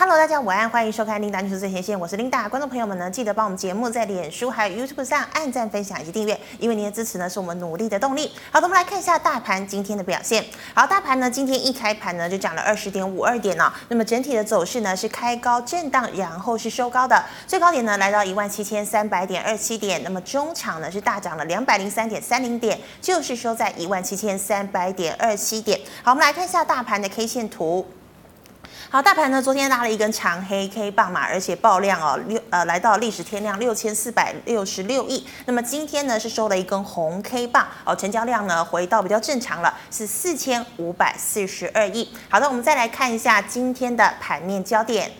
Hello，大家午安，欢迎收看琳达女士最前线，我是琳达。观众朋友们呢，记得帮我们节目在脸书还有 YouTube 上按赞、分享以及订阅，因为您的支持呢是我们努力的动力。好的，我们来看一下大盘今天的表现。好，大盘呢今天一开盘呢就涨了二十点五二点呢，那么整体的走势呢是开高震荡，然后是收高的，最高点呢来到一万七千三百点二七点，那么中场呢是大涨了两百零三点三零点，就是收在一万七千三百点二七点。好，我们来看一下大盘的 K 线图。好，大盘呢昨天拉了一根长黑 K 棒嘛，而且爆量哦，六呃来到历史天量六千四百六十六亿。那么今天呢是收了一根红 K 棒哦，成交量呢回到比较正常了，是四千五百四十二亿。好的，我们再来看一下今天的盘面焦点。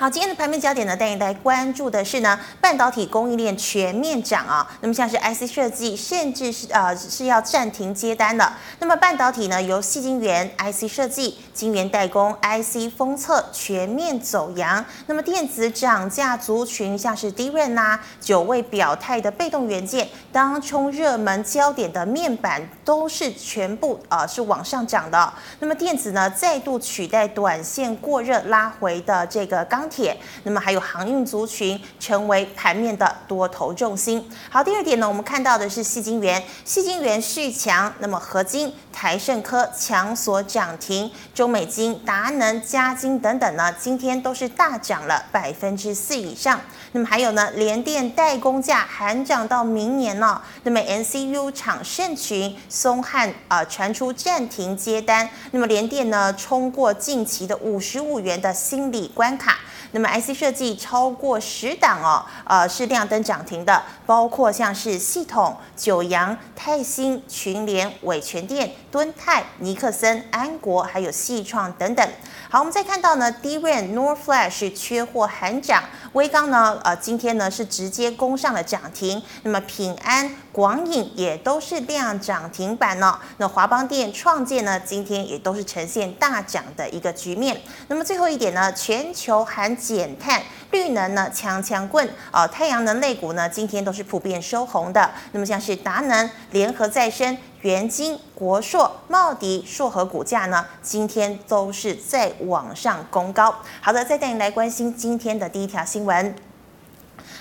好，今天的盘面焦点呢，带你来关注的是呢，半导体供应链全面涨啊。那么像是 IC 设计，甚至是呃是要暂停接单了。那么半导体呢，由细晶圆、IC 设计、晶圆代工、IC 封测全面走扬。那么电子涨价族群，像是 DRAM 呐，久未表态的被动元件，当冲热门焦点的面板，都是全部呃是往上涨的。那么电子呢，再度取代短线过热拉回的这个钢。铁，那么还有航运族群成为盘面的多头重心。好，第二点呢，我们看到的是细晶圆，细晶圆续强，那么合金、台盛科强所涨停，中美金、达能、加金等等呢，今天都是大涨了百分之四以上。那么还有呢，联电代工价还涨到明年呢。那么 MCU 厂盛群、松汉啊、呃、传出暂停接单，那么联电呢冲过近期的五十五元的心理关卡。那么 IC 设计超过十档哦，呃是亮灯涨停的，包括像是系统、九阳、泰兴、群联、伟诠电、敦泰、尼克森、安国，还有细创等等。好，我们再看到呢，DRAM、NOR Flash 缺货含涨，威刚呢，呃今天呢是直接攻上了涨停。那么平安、广影也都是量涨停板呢、那华邦电、创建呢，今天也都是呈现大涨的一个局面。那么最后一点呢，全球含减碳，绿能呢，强强棍啊、太阳能类股呢，今天都是普遍收红的。那么像是达能、联合再生、元晶、国硕、茂迪、硕和股价呢，今天都是在往上攻高。好的，再带你来关心今天的第一条新闻。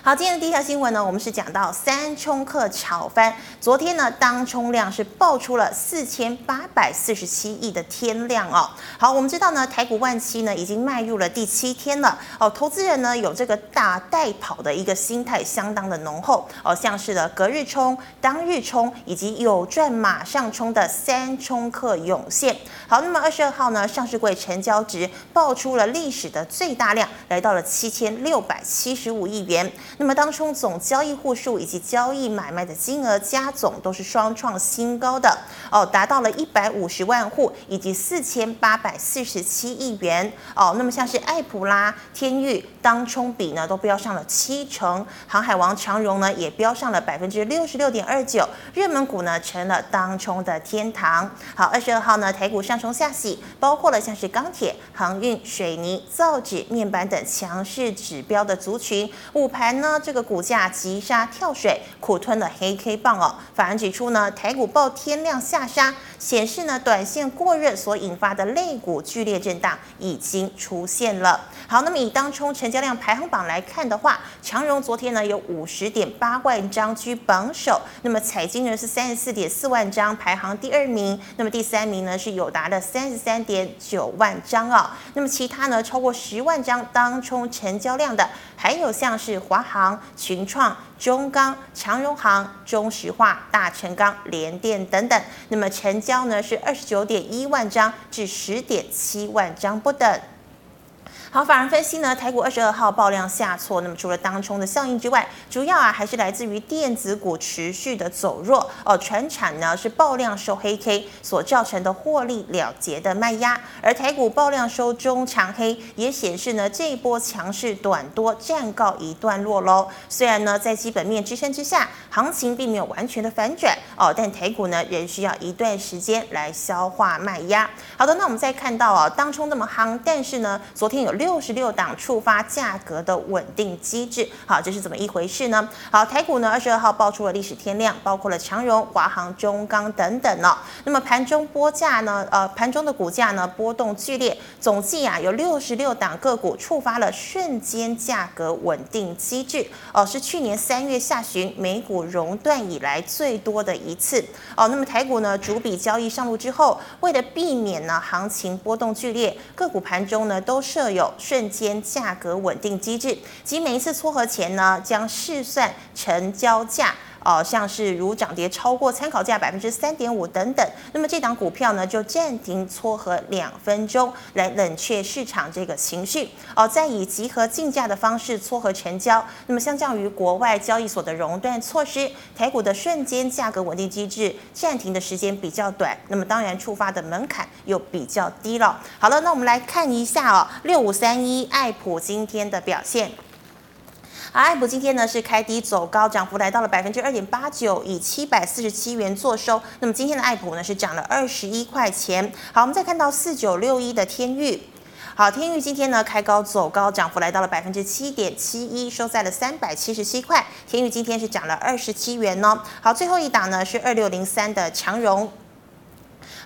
好，今天的第一条新闻呢，我们是讲到三冲客炒翻。昨天呢，当冲量是爆出了四千八百四十七亿的天量哦。好，我们知道呢，台股万七呢已经迈入了第七天了哦。投资人呢有这个大带跑的一个心态，相当的浓厚哦。像是的隔日冲、当日冲以及有赚马上冲的三冲客涌现。好，那么二十二号呢，上市柜成交值爆出了历史的最大量，来到了七千六百七十五亿元。那么当冲总交易户数以及交易买卖的金额加总都是双创新高的哦，达到了一百五十万户以及四千八百四十七亿元哦。那么像是爱普拉、天域当冲比呢都飙上了七成，航海王长荣呢也飙上了百分之六十六点二九，热门股呢成了当冲的天堂。好，二十二号呢台股上冲下洗，包括了像是钢铁、航运、水泥、造纸、面板等强势指标的族群，午盘呢。呢，这个股价急杀跳水，苦吞了黑 K 棒哦。法人指出呢，台股爆天量下杀，显示呢，短线过热所引发的类股剧烈震荡已经出现了。好，那么以当冲成交量排行榜来看的话，长荣昨天呢有五十点八万张居榜首，那么彩晶呢是三十四点四万张排行第二名，那么第三名呢是友达的三十三点九万张、哦。那么其他呢超过十万张当冲成交量的，还有像是华航。群创、中钢、长荣航、中石化、大成钢、联电等等，那么成交呢是二十九点一万张至十点七万张不等。好，法人分析呢，台股二十二号爆量下挫，那么除了当冲的效应之外，主要啊还是来自于电子股持续的走弱哦，传产呢是爆量收黑 K 所造成的获利了结的卖压，而台股爆量收中长黑，也显示呢这一波强势短多暂告一段落喽。虽然呢在基本面支撑之下，行情并没有完全的反转哦，但台股呢仍需要一段时间来消化卖压。好的，那我们再看到啊，当冲那么夯，但是呢昨天有六。六十六档触发价格的稳定机制。好，这是怎么一回事呢？好，台股呢二十二号爆出了历史天量，包括了长荣、华航、中钢等等哦。那么盘中波价呢？呃，盘中的股价呢波动剧烈，总计啊有六十六档个股触发了瞬间价格稳定机制。哦，是去年三月下旬美股熔断以来最多的一次。哦，那么台股呢逐笔交易上路之后，为了避免呢行情波动剧烈，个股盘中呢都设有瞬间价格稳定机制，即每一次撮合前呢将试算成交价。哦，像是如涨跌超过参考价百分之三点五等等，那么这档股票呢就暂停撮合两分钟，来冷却市场这个情绪。哦，再以集合竞价的方式撮合成交。那么相较于国外交易所的熔断措施，台股的瞬间价格稳定机制暂停的时间比较短，那么当然触发的门槛又比较低了。好了，那我们来看一下哦，六五三一爱普今天的表现。而爱普今天呢是开低走高，涨幅来到了百分之二点八九，以七百四十七元作收。那么今天的爱普呢是涨了二十一块钱。好，我们再看到四九六一的天钰，好，天钰今天呢开高走高，涨幅来到了百分之七点七一，收在了三百七十七块。天钰今天是涨了二十七元哦。好，最后一档呢是二六零三的强融。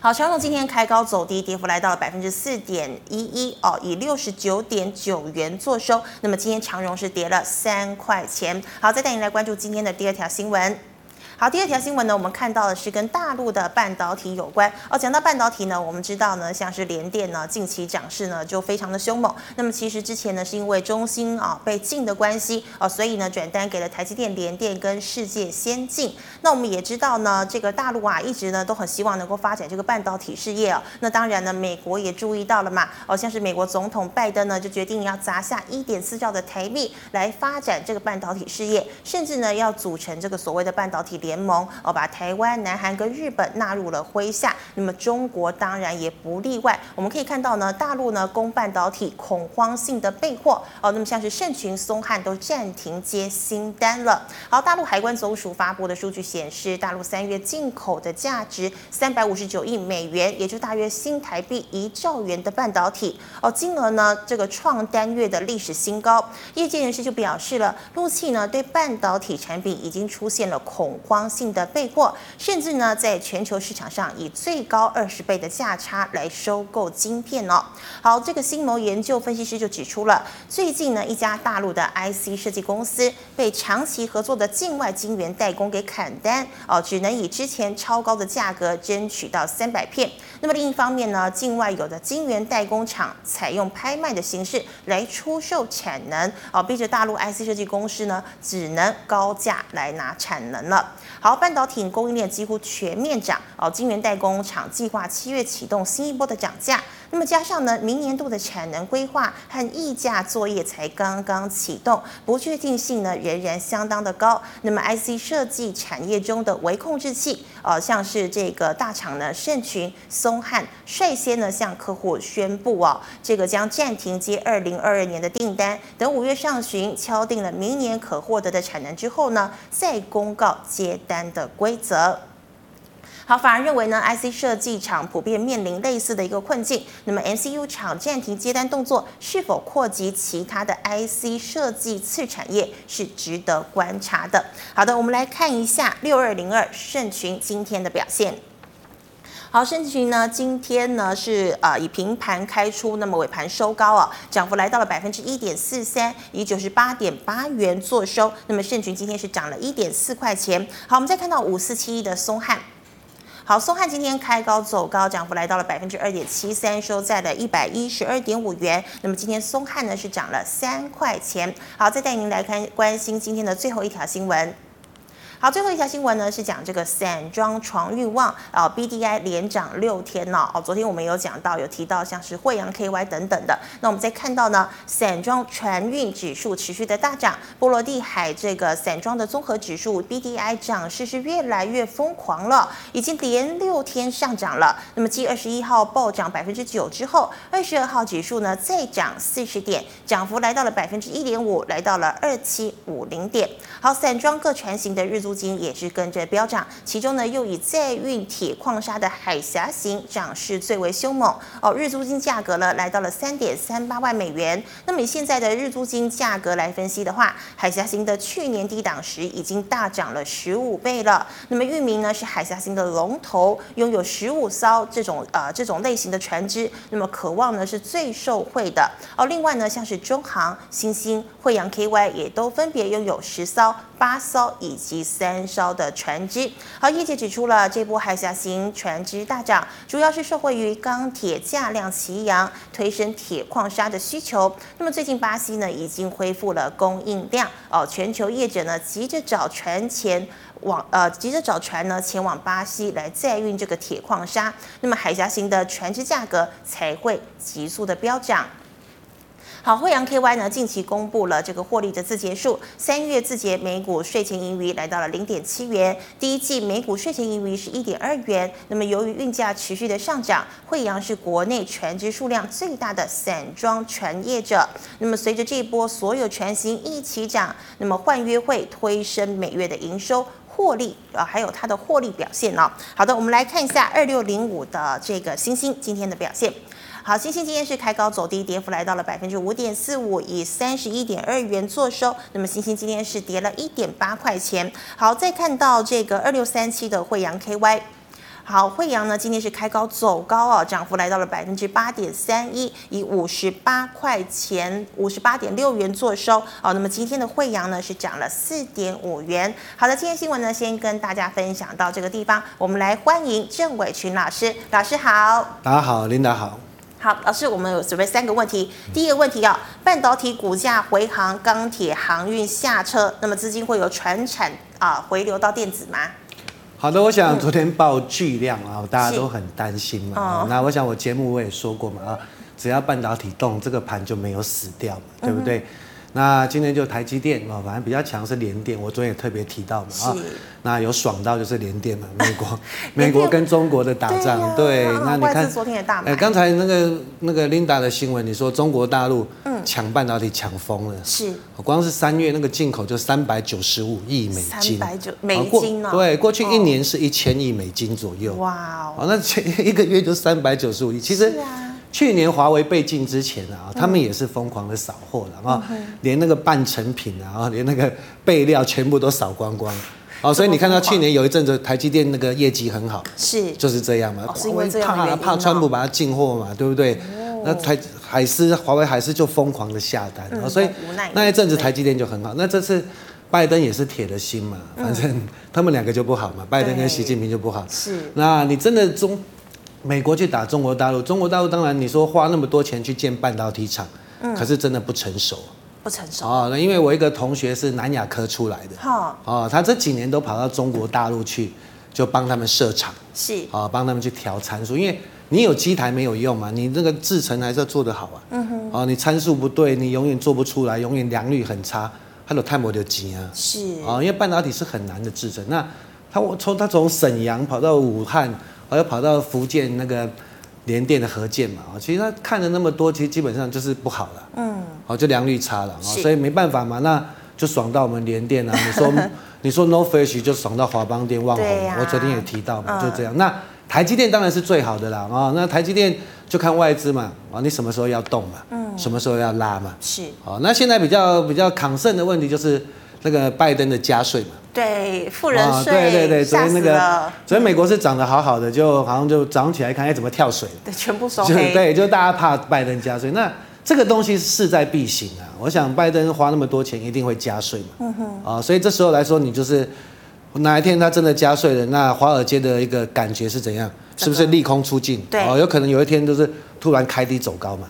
好，长荣今天开高走低，跌幅来到了百分之四点一一哦，以六十九点九元作收。那么今天长荣是跌了三块钱。好，再带您来关注今天的第二条新闻。好，第二条新闻呢，我们看到的是跟大陆的半导体有关哦。讲到半导体呢，我们知道呢，像是联电呢，近期涨势呢就非常的凶猛。那么其实之前呢，是因为中芯啊被禁的关系哦，所以呢转单给了台积电、联电跟世界先进。那我们也知道呢，这个大陆啊一直呢都很希望能够发展这个半导体事业哦。那当然呢，美国也注意到了嘛，哦，像是美国总统拜登呢就决定要砸下一点四兆的台币来发展这个半导体事业，甚至呢要组成这个所谓的半导体联。联盟哦，把台湾、南韩跟日本纳入了麾下，那么中国当然也不例外。我们可以看到呢，大陆呢供半导体恐慌性的备货哦，那么像是盛群、松汉都暂停接新单了。好，大陆海关总署发布的数据显示，大陆三月进口的价值三百五十九亿美元，也就大约新台币一兆元的半导体哦，金额呢这个创单月的历史新高。业界人士就表示了，陆企呢对半导体产品已经出现了恐慌。性的备货，甚至呢，在全球市场上以最高二十倍的价差来收购晶片哦。好，这个新谋研究分析师就指出了，最近呢，一家大陆的 IC 设计公司被长期合作的境外晶圆代工给砍单哦，只能以之前超高的价格争取到三百片。那么另一方面呢，境外有的晶圆代工厂采用拍卖的形式来出售产能哦，逼着大陆 IC 设计公司呢，只能高价来拿产能了。好，半导体供应链几乎全面涨哦，晶圆代工厂计划七月启动新一波的涨价。那么加上呢，明年度的产能规划和溢价作业才刚刚启动，不确定性呢仍然相当的高。那么 IC 设计产业中的微控制器，呃，像是这个大厂呢，盛群、松汉率先呢向客户宣布哦，这个将暂停接二零二二年的订单，等五月上旬敲定了明年可获得的产能之后呢，再公告接单的规则。好，反而认为呢，IC 设计厂普遍面临类似的一个困境。那么，MCU 厂暂停接单动作是否扩及其他的 IC 设计次产业，是值得观察的。好的，我们来看一下六二零二盛群今天的表现。好，盛群呢，今天呢是呃以平盘开出，那么尾盘收高啊，涨幅来到了百分之一点四三，以九十八点八元作收。那么盛群今天是涨了一点四块钱。好，我们再看到五四七一的松汉。好，松汉今天开高走高，涨幅来到了百分之二点七三，收在了一百一十二点五元。那么今天松汉呢是涨了三块钱。好，再带您来看关心今天的最后一条新闻。好，最后一条新闻呢是讲这个散装船运旺啊，B D I 连涨六天了哦。昨天我们有讲到，有提到像是惠阳 K Y 等等的。那我们再看到呢，散装船运指数持续的大涨，波罗的海这个散装的综合指数 B D I 涨势是越来越疯狂了，已经连六天上涨了。那么继二十一号暴涨百分之九之后，二十二号指数呢再涨四十点，涨幅来到了百分之一点五，来到了二七五零点。好，散装各船型的日租。租金也是跟着飙涨，其中呢又以载运铁矿砂的海峡型涨势最为凶猛哦，日租金价格呢来到了三点三八万美元。那么以现在的日租金价格来分析的话，海峡型的去年低档时已经大涨了十五倍了。那么裕民呢是海峡型的龙头，拥有十五艘这种呃这种类型的船只，那么渴望呢是最受惠的哦。另外呢像是中航、新兴、慧洋 KY 也都分别拥有十艘。八艘以及三艘的船只，好，业界指出了这波海峡型船只大涨，主要是受惠于钢铁价量齐扬，推升铁矿砂的需求。那么最近巴西呢已经恢复了供应量哦，全球业者呢急着找船前往呃急着找船呢前往巴西来载运这个铁矿砂，那么海峡型的船只价格才会急速的飙涨。好，慧洋 KY 呢近期公布了这个获利的字结数，三月字节每股税前盈余来到了零点七元，第一季每股税前盈余是一点二元。那么由于运价持续的上涨，慧洋是国内船只数量最大的散装船业者。那么随着这一波所有船型一起涨，那么换约会推升每月的营收获利啊，还有它的获利表现哦。好的，我们来看一下二六零五的这个星星今天的表现。好，星星今天是开高走低，跌幅来到了百分之五点四五，以三十一点二元作收。那么星星今天是跌了一点八块钱。好，再看到这个二六三七的惠阳 KY，好，惠阳呢今天是开高走高哦，涨幅来到了百分之八点三一，以五十八块钱五十八点六元作收。哦，那么今天的惠阳呢是涨了四点五元。好的，今天新闻呢先跟大家分享到这个地方，我们来欢迎郑伟群老师，老师好。大家好，琳达好。好，老师，我们有准备三个问题。第一个问题啊，半导体股价回航，钢铁航运下车，那么资金会由传产啊回流到电子吗？好的，我想昨天爆巨量啊，大家都很担心嘛。哦、那我想我节目我也说过嘛啊，只要半导体动，这个盘就没有死掉嘛，对不对？嗯那今天就台积电啊，反正比较强是联电，我昨天也特别提到嘛啊。那有爽到就是联电嘛，美国 美国跟中国的打仗，对。那你看昨天也大买。哎，刚才那个那个 Linda 的新闻，你说中国大陆抢半导体抢疯了，是。光是三月那个进口就三百九十五亿美金，三百九美金哦。对，过去一年是一千亿美金左右。哇哦。那前一个月就三百九十五亿，其实。去年华为被禁之前啊，他们也是疯狂的扫货的啊，连那个半成品啊，连那个备料全部都扫光光。哦，所以你看到去年有一阵子台积电那个业绩很好，是就是这样嘛，因为怕怕川普把它进货嘛，对不对？那台海思华为海思就疯狂的下单，所以那一阵子台积电就很好。那这次拜登也是铁了心嘛，反正他们两个就不好嘛，拜登跟习近平就不好。是，那你真的中。美国去打中国大陆，中国大陆当然你说花那么多钱去建半导体厂，嗯，可是真的不成熟，不成熟。哦。那因为我一个同学是南亚科出来的，哦，哦，他这几年都跑到中国大陆去，就帮他们设厂，是。啊，帮他们去调参数，因为你有机台没有用嘛，你那个制程还是要做得好啊，嗯哼，哦，你参数不对，你永远做不出来，永远良率很差，他有太没的急啊，是。啊，因为半导体是很难的制程，那他我从他从沈阳跑到武汉。我要跑到福建那个联电的合建嘛，其实他看了那么多，其实基本上就是不好了，嗯，哦就良率差了，所以没办法嘛，那就爽到我们联电啊。你说你说 No Flash 就爽到华邦电、旺宏，我昨天也提到嘛，就这样。那台积电当然是最好的啦，啊，那台积电就看外资嘛，啊，你什么时候要动嘛，嗯，什么时候要拉嘛，是，哦，那现在比较比较抗胜的问题就是那个拜登的加税嘛。对，富人税、哦，对对对，昨天那个，昨天美国是涨得好好的，就好像就早上起来看，哎，怎么跳水？对，全部收黑。对，就大家怕拜登加税，那这个东西势在必行啊！我想拜登花那么多钱，一定会加税嘛。嗯哼。啊、哦，所以这时候来说，你就是哪一天他真的加税了，那华尔街的一个感觉是怎样？是不是利空出尽？对。哦，有可能有一天就是突然开低走高嘛。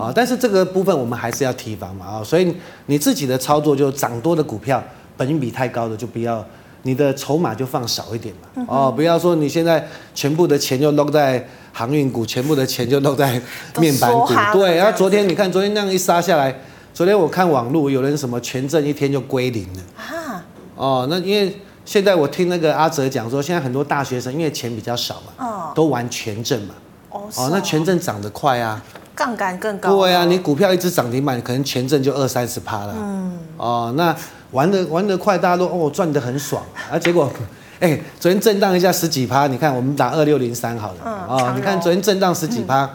哦。啊，但是这个部分我们还是要提防嘛。啊，所以你自己的操作就涨多的股票。本金比太高的就不要，你的筹码就放少一点嘛。嗯、哦，不要说你现在全部的钱就弄在航运股，全部的钱就弄在面板股。对，然后昨天你看，昨天那样一杀下来，昨天我看网络有人什么权证一天就归零了。啊。哦，那因为现在我听那个阿哲讲说，现在很多大学生因为钱比较少嘛，哦、都玩权证嘛。哦。哦，那权证涨得快啊。杠杆更高。对啊，你股票一直涨停板，可能前阵就二三十趴了。嗯。哦，那。玩的玩的快，大家都哦赚的很爽啊，结果。哎、欸，昨天震荡一下十几趴，你看我们打二六零三好了，嗯、哦，你看昨天震荡十几趴，嗯、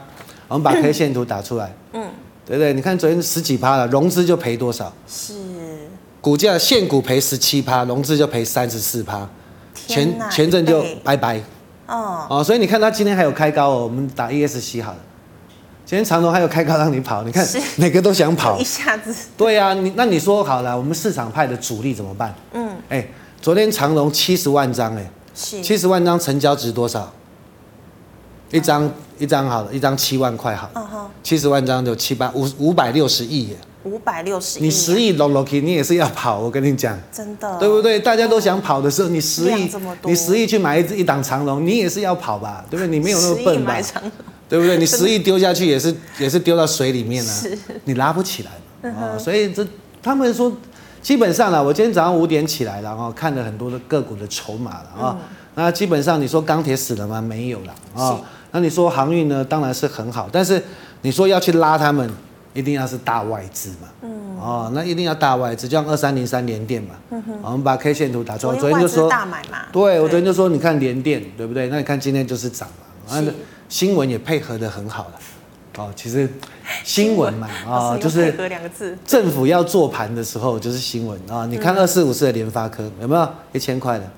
我们把 K 线图打出来，嗯，对不对？你看昨天十几趴了，融资就赔多少？是，股价现股赔十七趴，融资就赔三十四趴，前前阵就拜拜，哦，哦，所以你看它今天还有开高哦，我们打 ESC 好了，今天长隆还有开高让你跑，你看每个都想跑，一下子，对呀、啊，你那你说好了，我们市场派的主力怎么办？嗯，哎、欸。昨天长隆七十万张，哎，七十万张成交值多少？一张一张好了，一张七万块好了，七十万张就七八五五百六十亿耶，五百六十亿，你十亿拢拢去，你也是要跑，我跟你讲，真的，对不对？大家都想跑的时候，你十亿，你十亿去买一只一档长龙，你也是要跑吧？对不对？你没有那么笨吧？对不对？你十亿丢下去也是 也是丢到水里面啊，你拉不起来啊，所以这他们说。基本上呢，我今天早上五点起来，然后看了很多的个股的筹码了啊。那基本上你说钢铁死了吗？没有了啊。那你说航运呢？当然是很好，但是你说要去拉他们，一定要是大外资嘛。嗯。哦，那一定要大外资，就像二三零三联电嘛。嗯哼。我们把 K 线图打出来，昨天就说大买嘛。对，我昨天就说，你看联电，对不对？那你看今天就是涨嘛。是。新闻也配合的很好了。哦，其实新闻嘛，啊，就是政府要做盘的时候就是新闻啊。你看二四五四的联发科有没有一千块的？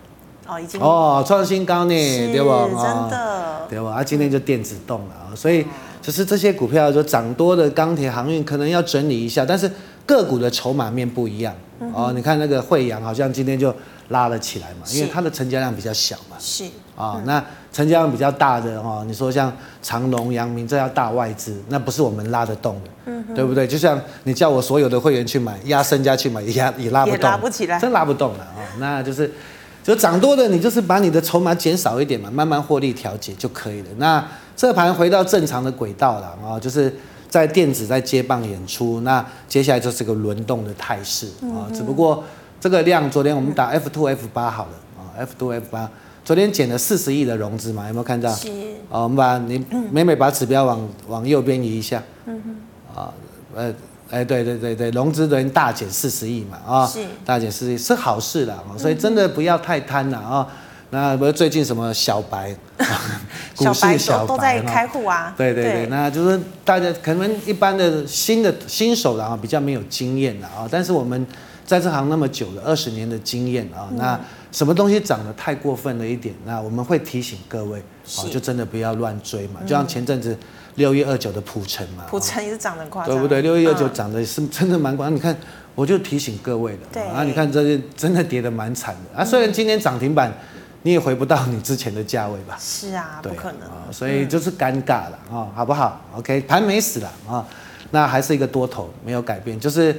哦，已经哦，创新高呢，对吧？真的，对吧？啊，今天就电子动了啊，所以就是这些股票就涨多的钢铁航运可能要整理一下，但是个股的筹码面不一样哦。你看那个惠阳好像今天就拉了起来嘛，因为它的成交量比较小嘛。是啊，那。成交量比较大的哈，你说像长隆、阳明，这要大外资，那不是我们拉得动的，嗯、对不对？就像你叫我所有的会员去买，压身家去买，也压也拉不动，拉不起来，真拉不动了啊！那就是，就涨多的，你就是把你的筹码减少一点嘛，慢慢获利调节就可以了。那这盘回到正常的轨道了啊，就是在电子在接棒演出，那接下来就是个轮动的态势啊。嗯、只不过这个量，昨天我们打 F two F 八好了啊，F two F 八。昨天减了四十亿的融资嘛，有没有看到？是。哦，我们把你每每把指标往往右边移一下。嗯哼。啊，呃，哎，对对对对，融资昨天大减四十亿嘛，啊，是。大减四十亿是好事啦，所以真的不要太贪了啊。那不是最近什么小白，股市小白都在开户啊。对对对，那就是大家可能一般的新的新手的啊，比较没有经验的啊，但是我们在这行那么久了，二十年的经验啊，那。什么东西涨得太过分了一点，那我们会提醒各位，是就真的不要乱追嘛。就像前阵子六一二九的普成嘛，普成也是涨得很夸张，对不对？六一二九涨得是真的蛮夸张。你看，我就提醒各位的，对啊，你看这是真的跌得蛮惨的啊。虽然今天涨停板，你也回不到你之前的价位吧？是啊，不可能啊，所以就是尴尬了啊，好不好？OK，盘没死了啊，那还是一个多头，没有改变，就是。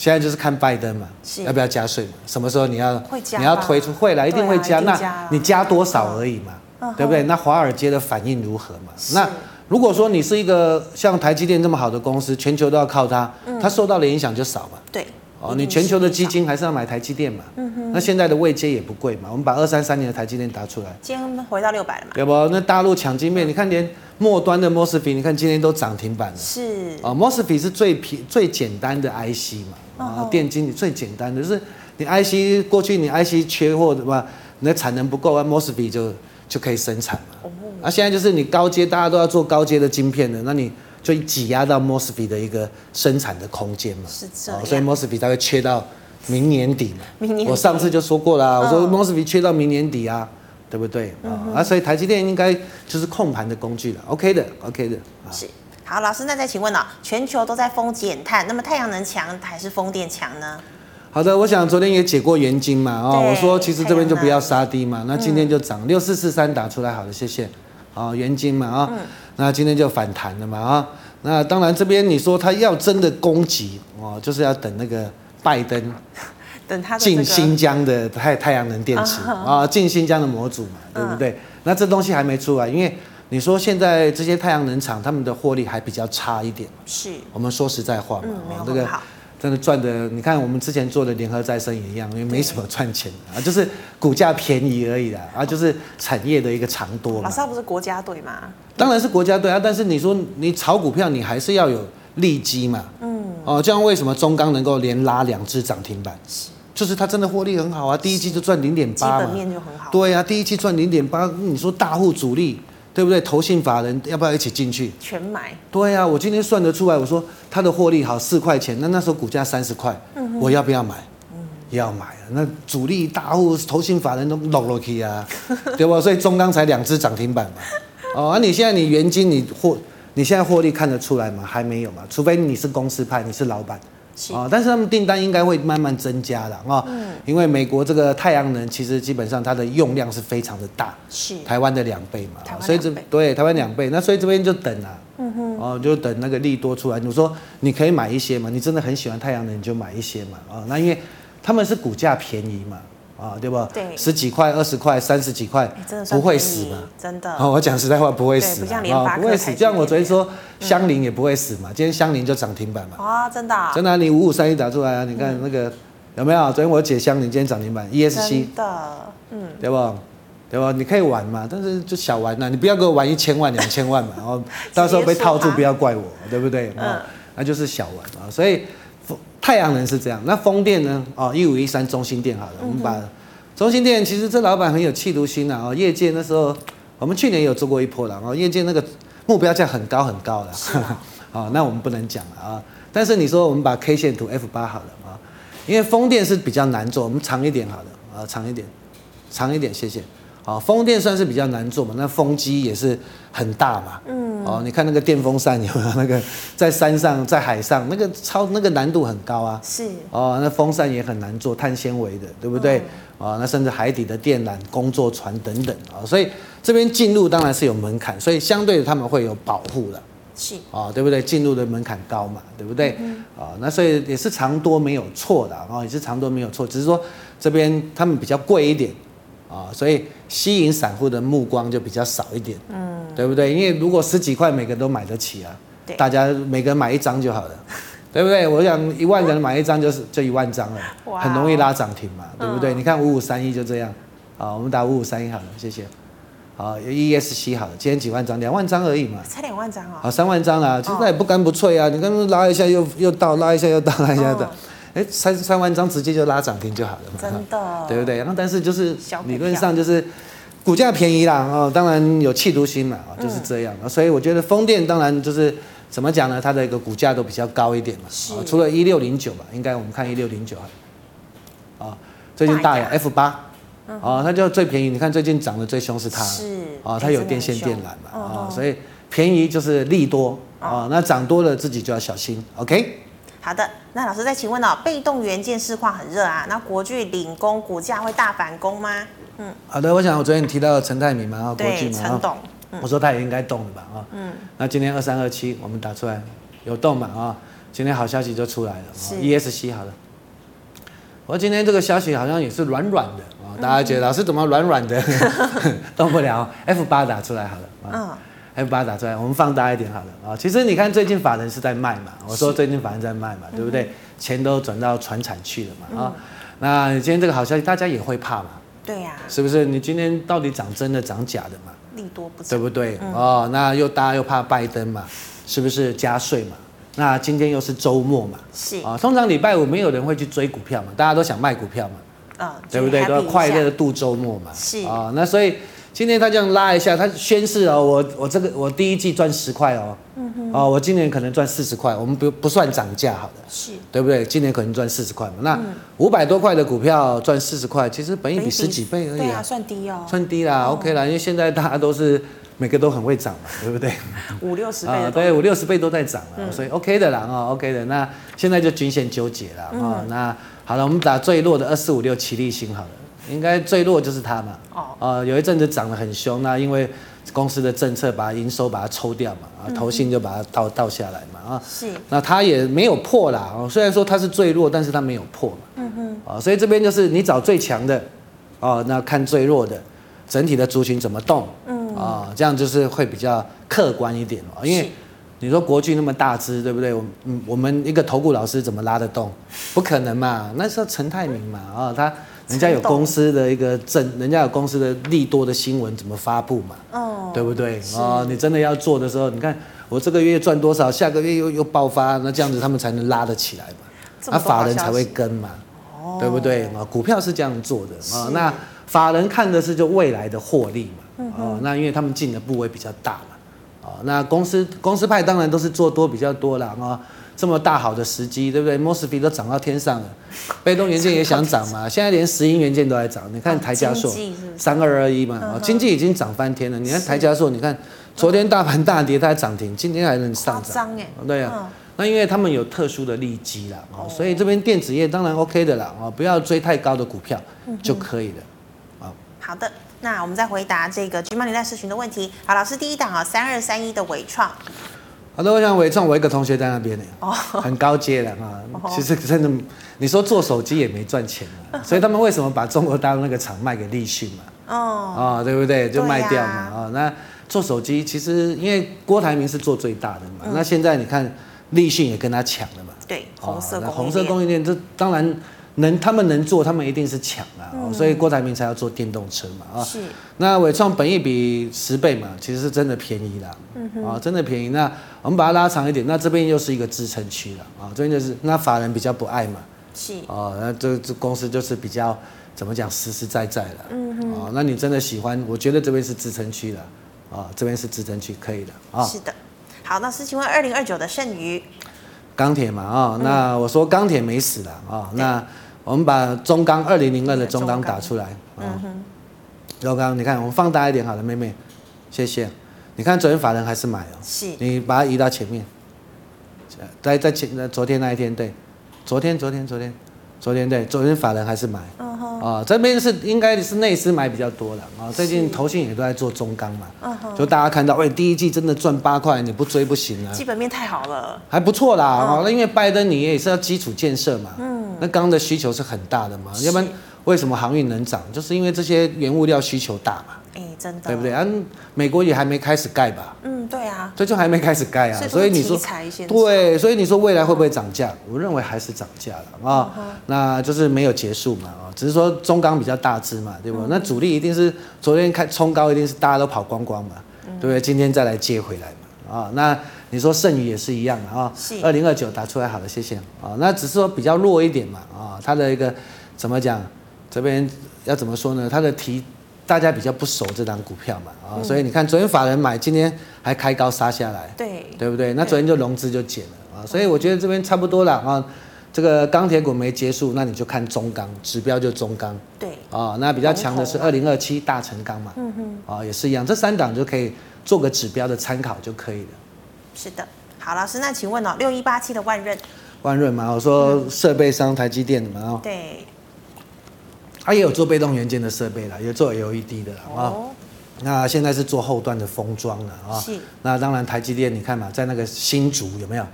现在就是看拜登嘛，要不要加税嘛？什么时候你要你要推出会来，一定会加。那你加多少而已嘛，嗯、对不对？那华尔街的反应如何嘛？那如果说你是一个像台积电这么好的公司，全球都要靠它，它受到的影响就少嘛。对。哦，你全球的基金还是要买台积电嘛？嗯哼。那现在的位阶也不贵嘛，我们把二三三年的台积电打出来。今天回到六百了嘛？对不？那大陆抢金面，你看连末端的 Mosfet，你看今天都涨停板了。是。哦，Mosfet 是最平最简单的 IC 嘛？啊，电晶你最简单的，就是你 IC 过去你 IC 缺货的话，你的产能不够啊，Mosfet 就就可以生产嘛。哦。啊，现在就是你高阶大家都要做高阶的晶片的，那你。就挤压到 Mosfet 的一个生产的空间嘛，是这样，所以 Mosfet 才会缺到明年底嘛。明年底我上次就说过了，我说 Mosfet 缺到明年底啊，对不对？啊，所以台积电应该就是控盘的工具了。OK 的，OK 的。是，好，老师，那再请问了，全球都在封减碳，那么太阳能强还是风电强呢？好的，我想昨天也解过原金嘛，哦，我说其实这边就不要杀低嘛，那今天就涨六四四三打出来，好的，谢谢。哦，原金嘛，啊。那今天就反弹了嘛啊，那当然这边你说他要真的攻击哦，就是要等那个拜登 等他进新疆的太太阳能电池啊，进新疆的模组嘛，对不对？那这东西还没出来，因为你说现在这些太阳能厂他们的获利还比较差一点，是我们说实在话嘛，这个。真的赚的，你看我们之前做的联合再生也一样，因为没什么赚钱啊，就是股价便宜而已啦，啊，就是产业的一个长多。老师不是国家队吗？当然是国家队啊，但是你说你炒股票，你还是要有利基嘛。嗯。哦，这样为什么中钢能够连拉两只涨停板？就是它真的获利很好啊，第一季就赚零点八基本面就很好。对啊，第一季赚零点八，你说大户主力对不对？投信法人要不要一起进去？全买。对啊，我今天算得出来，我说它的获利好四块钱，那那时候股价三十块，我要不要买？嗯，要买啊。那主力大户投信法人都落落去啊，对吧？所以中钢才两只涨停板嘛。哦，那、啊、你现在你原金你获，你现在获利看得出来吗？还没有嘛，除非你是公司派，你是老板。啊，但是他们订单应该会慢慢增加的啊，嗯，因为美国这个太阳能其实基本上它的用量是非常的大，是台湾的两倍嘛，所以这对台湾两倍，那所以这边就等啊，嗯哼，哦，就等那个利多出来。你说你可以买一些嘛，你真的很喜欢太阳能，你就买一些嘛，啊，那因为他们是股价便宜嘛。啊，对不？对，十几块、二十块、三十几块，不会死嘛？真的。我讲实在话，不会死。啊，不会死。就像我昨天说，香菱也不会死嘛。今天香菱就涨停板嘛。啊，真的。真的，你五五三一打出来啊？你看那个有没有？昨天我解香菱，今天涨停板，ESC。真的，嗯，对不？对不？你可以玩嘛，但是就小玩呐，你不要给我玩一千万、两千万嘛，然后到时候被套住，不要怪我，对不对？嗯，那就是小玩嘛。所以太阳能是这样，那风电呢？哦，一五一三中心电好了，我们把。中心电其实这老板很有企图心啊，哦，业界那时候我们去年有做过一波了，哦，业界那个目标价很高很高的，啊，那我们不能讲了啊。但是你说我们把 K 线图 F 八好了啊，因为风电是比较难做，我们长一点好了啊，长一点，长一点，谢谢。啊，风电算是比较难做嘛，那风机也是很大嘛，嗯，哦，你看那个电风扇有没有？那个 在山上在海上那个超那个难度很高啊，是，哦，那风扇也很难做，碳纤维的，对不对？嗯。啊，那甚至海底的电缆、工作船等等啊，所以这边进入当然是有门槛，所以相对的他们会有保护的，是。啊，对不对？进入的门槛高嘛，对不对？嗯、啊，那所以也是长多没有错的啊，也是长多没有错，只是说这边他们比较贵一点啊，所以吸引散户的目光就比较少一点，嗯，对不对？因为如果十几块每个人都买得起啊，对大家每个人买一张就好了。对不对？我想一万人买一张就是就一万张了，哇很容易拉涨停嘛，对不对？嗯、你看五五三一就这样，啊，我们打五五三一好了，谢谢。好，ESC 好了，今天几万张？两万张而已嘛，才两万张哦。好，三万张啦，其实那也不干不脆啊，你刚刚拉一下又又到，拉一下又到，拉一下的，哎、哦，三三万张直接就拉涨停就好了嘛，真的，对不对？然后但是就是理论上就是股价便宜啦，哦，当然有企图心嘛，就是这样，嗯、所以我觉得风电当然就是。怎么讲呢？它的一个股价都比较高一点嘛，哦除了一六零九吧，应该我们看一六零九啊，啊最近大亚 F 八，啊，它就最便宜。你看最近涨得最凶是它，是啊，它有电线电缆嘛，啊，所以便宜就是利多啊，那涨多了自己就要小心。OK，好的，那老师再请问哦，被动元件市况很热啊，那国巨领工股价会大反攻吗？嗯，好的，我想我昨天提到陈泰明嘛，啊，国巨嘛，陈董。我说他也应该动了吧啊，嗯，那今天二三二七我们打出来有动嘛啊，今天好消息就出来了，ESC 好了，我今天这个消息好像也是软软的啊，大家觉得老师怎么软软的，动不了，F 八打出来好了，嗯，F 八打出来，我们放大一点好了啊，其实你看最近法人是在卖嘛，我说最近法人在卖嘛，对不对？钱都转到船产去了嘛啊，那今天这个好消息大家也会怕嘛，对呀，是不是？你今天到底涨真的涨假的嘛？利多不对不对？嗯、哦，那又大家又怕拜登嘛，是不是加税嘛？那今天又是周末嘛，是啊、哦，通常礼拜五没有人会去追股票嘛，大家都想卖股票嘛，啊、哦，对不对？都要快乐的度周末嘛，是啊、哦，那所以。今天他这样拉一下，他宣誓哦，我我这个我第一季赚十块哦，嗯哼，哦，我今年可能赚四十块，我们不不算涨价好的，是，对不对？今年可能赚四十块嘛，那五百多块的股票赚四十块，其实本益比十几倍而已啊，对啊，算低哦，算低啦，OK 啦，因为现在大家都是每个都很会涨嘛，对不对？五六十倍啊，对，五六十倍都在涨了，所以 OK 的啦，哦，OK 的，那现在就均线纠结了啊，那好了，我们打最弱的二四五六齐力新好了。应该最弱就是它嘛，哦，呃，有一阵子涨得很凶，那因为公司的政策把营收把它抽掉嘛，啊，投信就把它倒倒下来嘛，啊，是，那它也没有破啦，哦，虽然说它是最弱，但是它没有破嘛，嗯哼，啊，所以这边就是你找最强的，哦，那看最弱的，整体的族群怎么动，嗯，啊，这样就是会比较客观一点哦，因为你说国巨那么大只，对不对？我嗯，我们一个投顾老师怎么拉得动？不可能嘛，那时候陈泰明嘛，啊，他。人家有公司的一个证，人家有公司的利多的新闻怎么发布嘛？哦，对不对？是哦，你真的要做的时候，你看我这个月赚多少，下个月又又爆发，那这样子他们才能拉得起来嘛？那法人才会跟嘛？哦，对不对啊？股票是这样做的啊。那法人看的是就未来的获利嘛，哦，那因为他们进的部位比较大嘛，哦，那公司公司派当然都是做多比较多了啊。这么大好的时机，对不对？Mosfet 都涨到天上了，被动元件也想涨嘛。现在连石英元件都在涨，你看台加速三二二一嘛，啊，经济已经涨翻天了。你看台加速，你看昨天大盘大跌，它还涨停，今天还能上涨。对啊，那因为他们有特殊的利基啦，哦，所以这边电子业当然 OK 的啦，哦，不要追太高的股票就可以了。好的，那我们再回答这个 GMoney 赖世群的问题。好，老师第一档啊，三二三一的伟创。好多我想纬创，我一个同学在那边呢，很高阶的啊。其实真的，你说做手机也没赚钱啊，所以他们为什么把中国大陆那个厂卖给立讯嘛？哦，啊，对不对？就卖掉嘛。啊，那做手机其实因为郭台铭是做最大的嘛，那现在你看立讯也跟他抢了嘛。对，红色红色供应链，这当然。能他们能做，他们一定是抢啊，嗯、所以郭台铭才要做电动车嘛啊。是。那伟创本益比十倍嘛，其实是真的便宜啦。嗯哼。啊，真的便宜。那我们把它拉长一点，那这边又是一个支撑区了啊。这边就是那法人比较不爱嘛。是。啊，那这这公司就是比较怎么讲实实在在的。嗯哼。啊，那你真的喜欢？我觉得这边是支撑区了啊，这边是支撑区，可以的啊。是的。好，那是请问二零二九的剩余。钢铁嘛啊，那我说钢铁没死了啊，那我们把中钢二零零二的中钢打出来。啊，中钢你看我们放大一点好了，妹妹，谢谢。你看昨天法人还是买哦，是，你把它移到前面，在在前昨天那一天对，昨天昨天昨天昨天对，昨天法人还是买。啊，这边是应该是内资买比较多的啊，最近投信也都在做中钢嘛，就大家看到，喂，第一季真的赚八块，你不追不行啊，基本面太好了，还不错啦，啊，那因为拜登你也是要基础建设嘛，嗯，那钢的需求是很大的嘛，要不然为什么航运能涨，就是因为这些原物料需求大嘛。哎，真的，对不对？啊，美国也还没开始盖吧？嗯，对啊，这就还没开始盖啊，所以你说，对，所以你说未来会不会涨价？我认为还是涨价了啊，那就是没有结束嘛啊，只是说中钢比较大只嘛，对不？那主力一定是昨天开冲高，一定是大家都跑光光嘛，对不对？今天再来接回来嘛啊，那你说剩余也是一样的啊，二零二九打出来好了，谢谢啊，那只是说比较弱一点嘛啊，它的一个怎么讲？这边要怎么说呢？它的提。大家比较不熟这档股票嘛，啊、嗯，所以你看昨天法人买，今天还开高杀下来，对，对不对？那昨天就融资就减了啊，所以我觉得这边差不多了啊。这个钢铁股没结束，那你就看中钢，指标就中钢，对，啊，那比较强的是二零二七大成钢嘛，嗯哼，啊，也是一样，这三档就可以做个指标的参考就可以了。是的，好，老师，那请问哦，六一八七的万润，万润嘛，我说设备商台积电的嘛，哦，对。它也有做被动元件的设备了，也做 LED 的啊。哦、那现在是做后段的封装了啊。是。那当然，台积电你看嘛，在那个新竹有没有？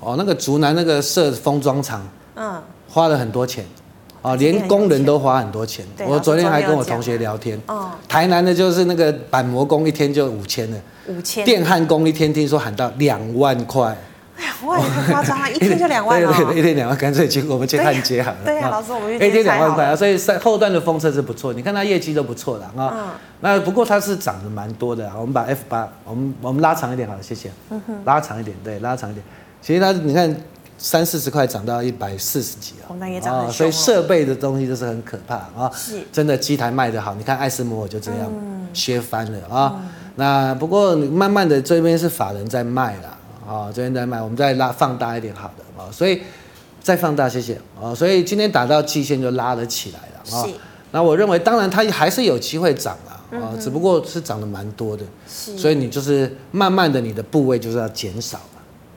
哦，那个竹南那个设封装厂，嗯，花了很多钱，哦，连工人都花很多钱。我昨天还跟我同学聊天，哦，台南的就是那个板模工一天就五千了，五千。电焊工一天听说喊到两万块。两万太夸张了，一天就两万了。对对对，一天两万，干脆请我们去焊接好了。对呀，老师，我们一天两万块啊，所以后段的封测是不错，你看它业绩都不错的啊。嗯。那不过它是涨得蛮多的，我们把 F 八，我们我们拉长一点好了，谢谢。嗯哼。拉长一点，对，拉长一点。其实它你看三四十块涨到一百四十几啊。那也涨很凶。所以设备的东西就是很可怕啊。是。真的机台卖得好，你看爱斯摩尔就这样削翻了啊。那不过慢慢的这边是法人在卖了。啊，昨天在卖，我们再拉放大一点，好的啊，所以再放大，谢谢啊，所以今天打到季线就拉了起来了啊。那我认为，当然它还是有机会涨了啊，只不过是涨的蛮多的。是。所以你就是慢慢的，你的部位就是要减少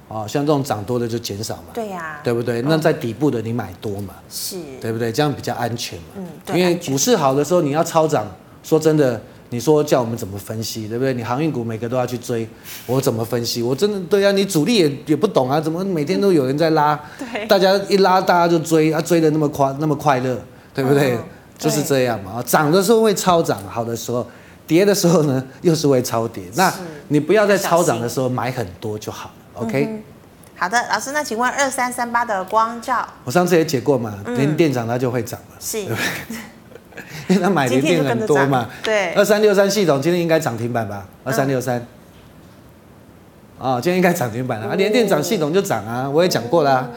嘛，啊，像这种涨多的就减少嘛。对呀。对不对？那在底部的你买多嘛。是。对不对？这样比较安全嘛。嗯。因为股市好的时候你要超涨，说真的。你说叫我们怎么分析，对不对？你航运股每个都要去追，我怎么分析？我真的对啊，你主力也也不懂啊，怎么每天都有人在拉？对，大家一拉大家就追啊，追的那么快那么快乐，对不对？嗯、就是这样嘛。涨的时候会超涨，好的时候，跌的时候呢又是会超跌。那你不要在超涨的时候买很多就好了，OK？、嗯、好的，老师，那请问二三三八的光照，我上次也解过嘛，连电涨它就会涨了，是。对因为他买联电很多嘛，对，二三六三系统今天应该涨停板吧？二三六三，啊，今天应该涨停板了啊，联电涨系统就涨啊，我也讲过啦，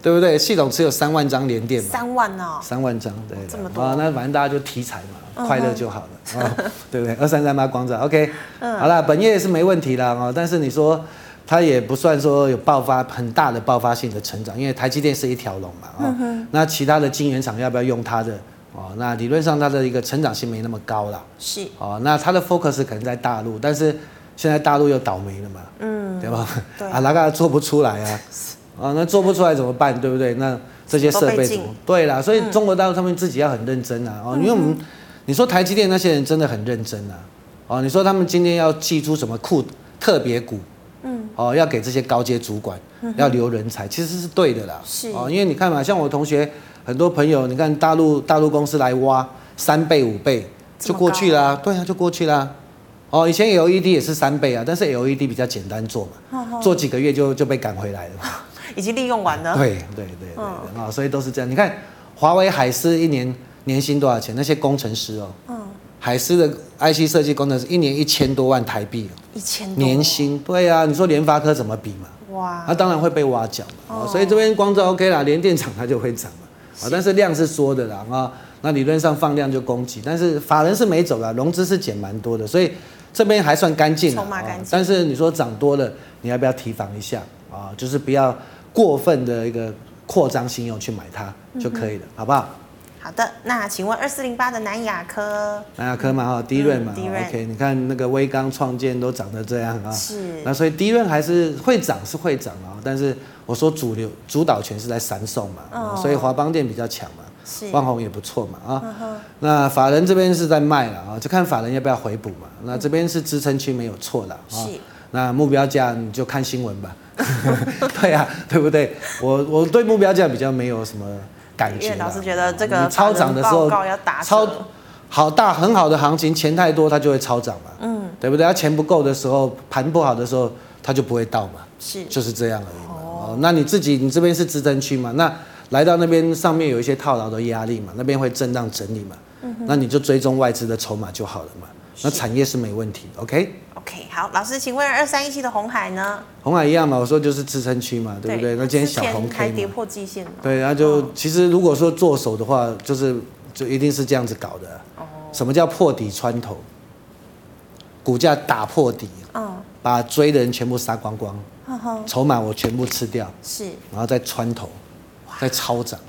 对不对？系统只有三万张联电嘛，三万哦，三万张，对，这么多。啊，那反正大家就题材嘛，快乐就好了，啊，对不对？二三三八光罩，OK，好了，本业是没问题啦，哦，但是你说它也不算说有爆发很大的爆发性的成长，因为台积电是一条龙嘛，啊，那其他的晶圆厂要不要用它的？哦，那理论上它的一个成长性没那么高了。是，哦，那它的 focus 可能在大陆，但是现在大陆又倒霉了嘛，嗯，对吧？对啊，那个做不出来啊，啊，那做不出来怎么办？对不对？那这些设备怎么？对啦，所以中国大陆他们自己要很认真啊，哦，因为我们你说台积电那些人真的很认真啊，哦，你说他们今天要寄出什么库特别股，嗯，哦，要给这些高阶主管要留人才，其实是对的啦，是，哦，因为你看嘛，像我同学。很多朋友，你看大陆大陆公司来挖三倍五倍就过去啦，对啊，就过去啦。哦，以前 LED 也是三倍啊，但是 LED 比较简单做嘛，做几个月就就被赶回来了，已经利用完了。对对对对啊，所以都是这样。你看华为海思一年年薪多少钱？那些工程师哦，嗯，海思的 IC 设计工程师一年一千多万台币，一千年薪。对啊，你说联发科怎么比嘛？哇，那当然会被挖角嘛。哦所以这边光照 OK 啦，连电厂它就会涨嘛。啊，但是量是缩的啦啊，那理论上放量就供给，但是法人是没走啦，融资是减蛮多的，所以这边还算干净。但是你说涨多了，你要不要提防一下啊？就是不要过分的一个扩张信用去买它就可以了，好不好？好的，那请问二四零八的南亚科，南亚科嘛哈，低润嘛，OK，你看那个微刚创建都涨得这样啊，是，那所以低润还是会涨是会涨啊，但是。我说主流主导权是在三送嘛，哦、所以华邦电比较强嘛，是旺宏也不错嘛啊。那法人这边是在卖了啊，就看法人要不要回补嘛。那这边是支撑区没有错的啊。是那目标价你就看新闻吧。对啊，对不对？我我对目标价比较没有什么感觉。老师觉得这个超涨的时候超好大很好的行情，钱太多它就会超涨嘛。嗯，对不对？它钱不够的时候，盘不好的时候，它就不会到嘛。是，就是这样而已嘛。哦。那你自己，你这边是支撑区嘛？那来到那边上面有一些套牢的压力嘛，那边会震荡整理嘛。嗯。那你就追踪外资的筹码就好了嘛。那产业是没问题，OK？OK，、okay, 好，老师，请问二三一七的红海呢？红海一样嘛，我说就是支撑区嘛，对不对？那今天小红 K 还跌破季线了。对，然后就、哦、其实如果说做手的话，就是就一定是这样子搞的。哦。什么叫破底穿头？股价打破底，嗯，把追的人全部杀光光。筹码我全部吃掉，是，然后再穿头，再超涨，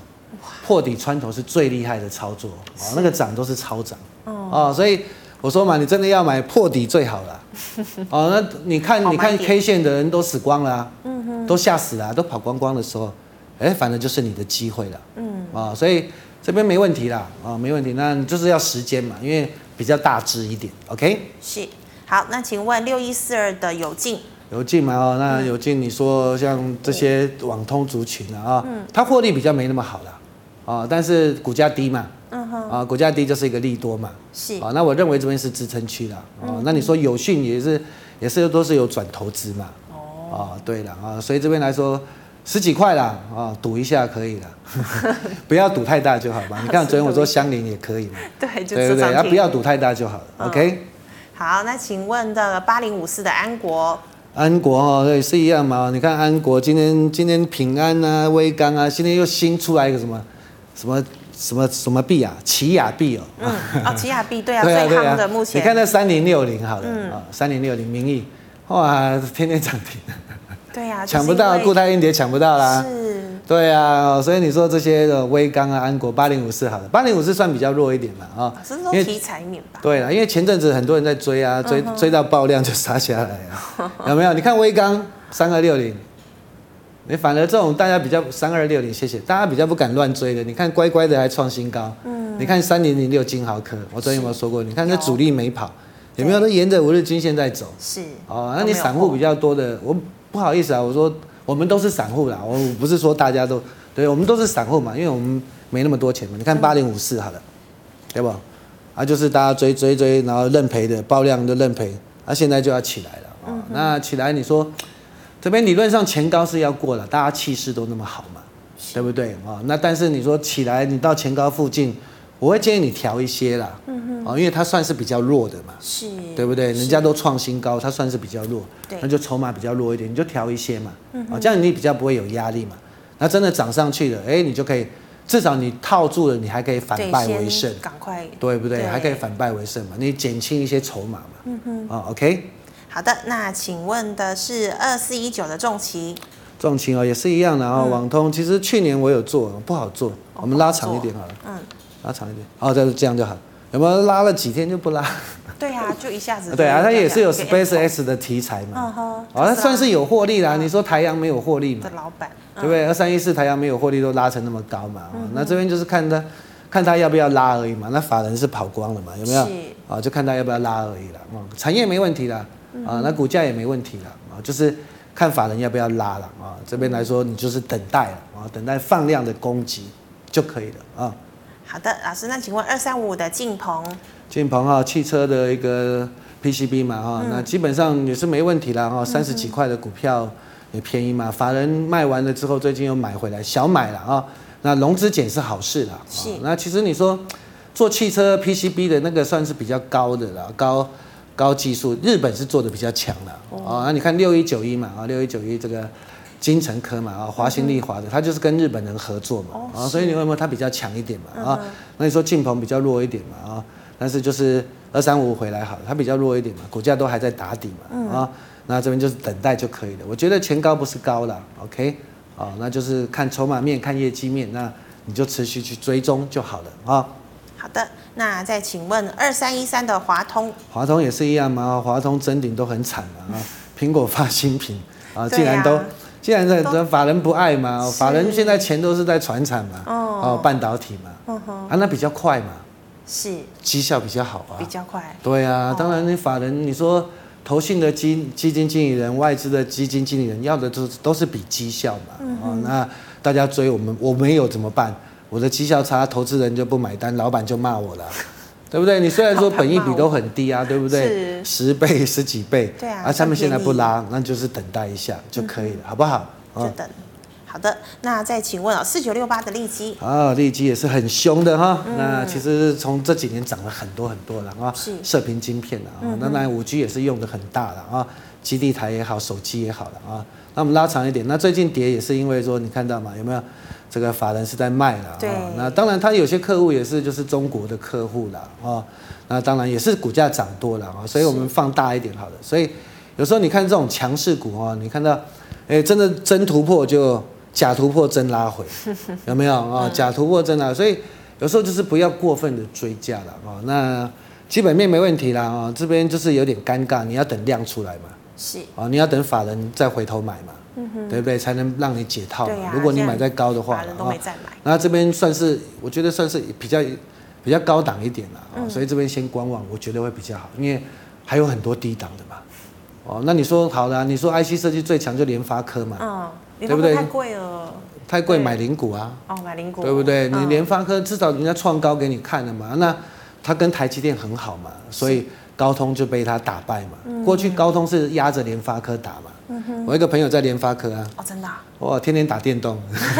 破底穿头是最厉害的操作，哦，那个涨都是超涨，哦，所以我说嘛，你真的要买破底最好了，哦，那你看你看 K 线的人都死光了，嗯哼，都吓死了，都跑光光的时候，哎，反正就是你的机会了，嗯，啊，所以这边没问题啦，啊，没问题，那就是要时间嘛，因为比较大只一点，OK，是，好，那请问六一四二的友进。有进嘛哦，那有进你说像这些网通族群啊，嗯，它获利比较没那么好了，啊，但是股价低嘛，嗯哼，啊，股价低就是一个利多嘛，是，啊，那我认为这边是支撑区了，啊，那你说友讯也是也是都是有转投资嘛，哦，啊，对了啊，所以这边来说十几块啦，啊，赌一下可以了，不要赌太大就好吧。你看昨天我说相邻也可以嘛，对，对对对，啊，不要赌太大就好了，OK。好，那请问这个八零五四的安国。安国哦也是一样嘛，你看安国今天今天平安啊、威刚啊，今天又新出来一个什么什么什么什么币啊，奇亚币哦。嗯，哦，奇亚币 对啊，最夯的目前。你看那三零六零好了，啊，三零六零名义，哇，天天涨停。对呀，抢不到固态硬碟抢不到啦。是。对啊，所以你说这些的微刚啊、安国八零五四好了，八零五四算比较弱一点嘛啊，因为题材面吧。对啊，因为前阵子很多人在追啊，追追到爆量就杀下来啊，有没有？你看微刚三二六零，你反而这种大家比较三二六零，谢谢，大家比较不敢乱追的。你看乖乖的还创新高，嗯，你看三零零六金豪科，我昨天有没有说过？你看那主力没跑，有没有？都沿着五日均线在走，是哦。那你散户比较多的，我不好意思啊，我说。我们都是散户啦，我不是说大家都，对，我们都是散户嘛，因为我们没那么多钱嘛。你看八零五四好了，对不？啊，就是大家追追追，然后认赔的，爆量就认赔，啊，现在就要起来了啊。嗯、那起来，你说这边理论上前高是要过了，大家气势都那么好嘛，是对不对啊？那但是你说起来，你到前高附近。我会建议你调一些啦，嗯哼，因为它算是比较弱的嘛，是，对不对？人家都创新高，它算是比较弱，对，那就筹码比较弱一点，你就调一些嘛，嗯哼，这样你比较不会有压力嘛。那真的涨上去了，哎，你就可以至少你套住了，你还可以反败为胜，赶快，对不对？对还可以反败为胜嘛，你减轻一些筹码嘛。嗯哼。啊，OK。好的，那请问的是二四一九的重骑。重骑哦，也是一样的啊。网通其实去年我有做，不好做，我们拉长一点好了。嗯。拉长一点，哦，这这样就好。有没有拉了几天就不拉？对啊，就一下子。对啊，它也是有 Space X 的题材嘛。哦，它算是有获利啦。你说台阳没有获利嘛？的老板。对不对？二三一四台阳没有获利都拉成那么高嘛？那这边就是看他，看他要不要拉而已嘛。那法人是跑光了嘛？有没有？啊，就看他要不要拉而已了。啊，产业没问题啦。啊，那股价也没问题了。啊，就是看法人要不要拉了。啊，这边来说你就是等待了。啊，等待放量的攻击就可以了。啊。好的，老师，那请问二三五的晋鹏，晋鹏啊，汽车的一个 PCB 嘛哈，嗯、那基本上也是没问题了哈，三十几块的股票也便宜嘛，法人卖完了之后，最近又买回来，小买了啊，那融资减是好事啦。是，那其实你说做汽车 PCB 的那个算是比较高的了，高高技术，日本是做的比较强的啊，那你看六一九一嘛啊，六一九一这个。金城科嘛啊，华新丽华的，它就是跟日本人合作嘛啊，所以你会不会它比较强一点嘛啊？那你说晋鹏比较弱一点嘛啊？但是就是二三五回来好了，它比较弱一点嘛，股价都还在打底嘛啊，那这边就是等待就可以了。我觉得前高不是高了，OK 啊，那就是看筹码面、看业绩面，那你就持续去追踪就好了啊。好的，那再请问二三一三的华通，华通也是一样嘛，华通真顶都很惨嘛啊，苹果发新品啊，既然都。既然这法人不爱嘛，法人现在钱都是在传产嘛，哦，半导体嘛，啊，那比较快嘛，是，绩效比较好啊，比较快，对啊，当然你法人你说投信的基基金经理人、外资的基金经理人要的都都是比绩效嘛，啊，那大家追我们，我没有怎么办？我的绩效差，投资人就不买单，老板就骂我了。对不对？你虽然说本益比都很低啊，对不对？十倍、十几倍，对啊。而他们现在不拉，那就是等待一下就可以了，好不好？就等。好的，那再请问啊，四九六八的利基啊，利基也是很凶的哈。那其实从这几年涨了很多很多了啊，是射频晶片的啊，那当然五 G 也是用的很大了啊，基地台也好，手机也好了啊。那我们拉长一点，那最近跌也是因为说你看到吗？有没有？这个法人是在卖了，对，那当然他有些客户也是就是中国的客户了啊，那当然也是股价涨多了啊，所以我们放大一点好了，所以有时候你看这种强势股啊，你看到，哎，真的真突破就假突破真拉回，有没有？啊？假突破真拉，所以有时候就是不要过分的追价了啊，那基本面没问题啦啊，这边就是有点尴尬，你要等量出来嘛，是。啊，你要等法人再回头买嘛。嗯，对不对？才能让你解套嘛。如果你买在高的话，人都没再买。那这边算是，我觉得算是比较比较高档一点了，嗯、所以这边先观望，我觉得会比较好，因为还有很多低档的嘛。哦，那你说好了，你说 IC 设计最强就联发科嘛，嗯，对不对？太贵了，太贵买零股啊。哦，买零股，对不对？你联发科至少人家创高给你看了嘛，那它跟台积电很好嘛，所以高通就被它打败嘛。嗯、过去高通是压着联发科打嘛。我一个朋友在联发科啊，哦，真的，哇，天天打电动，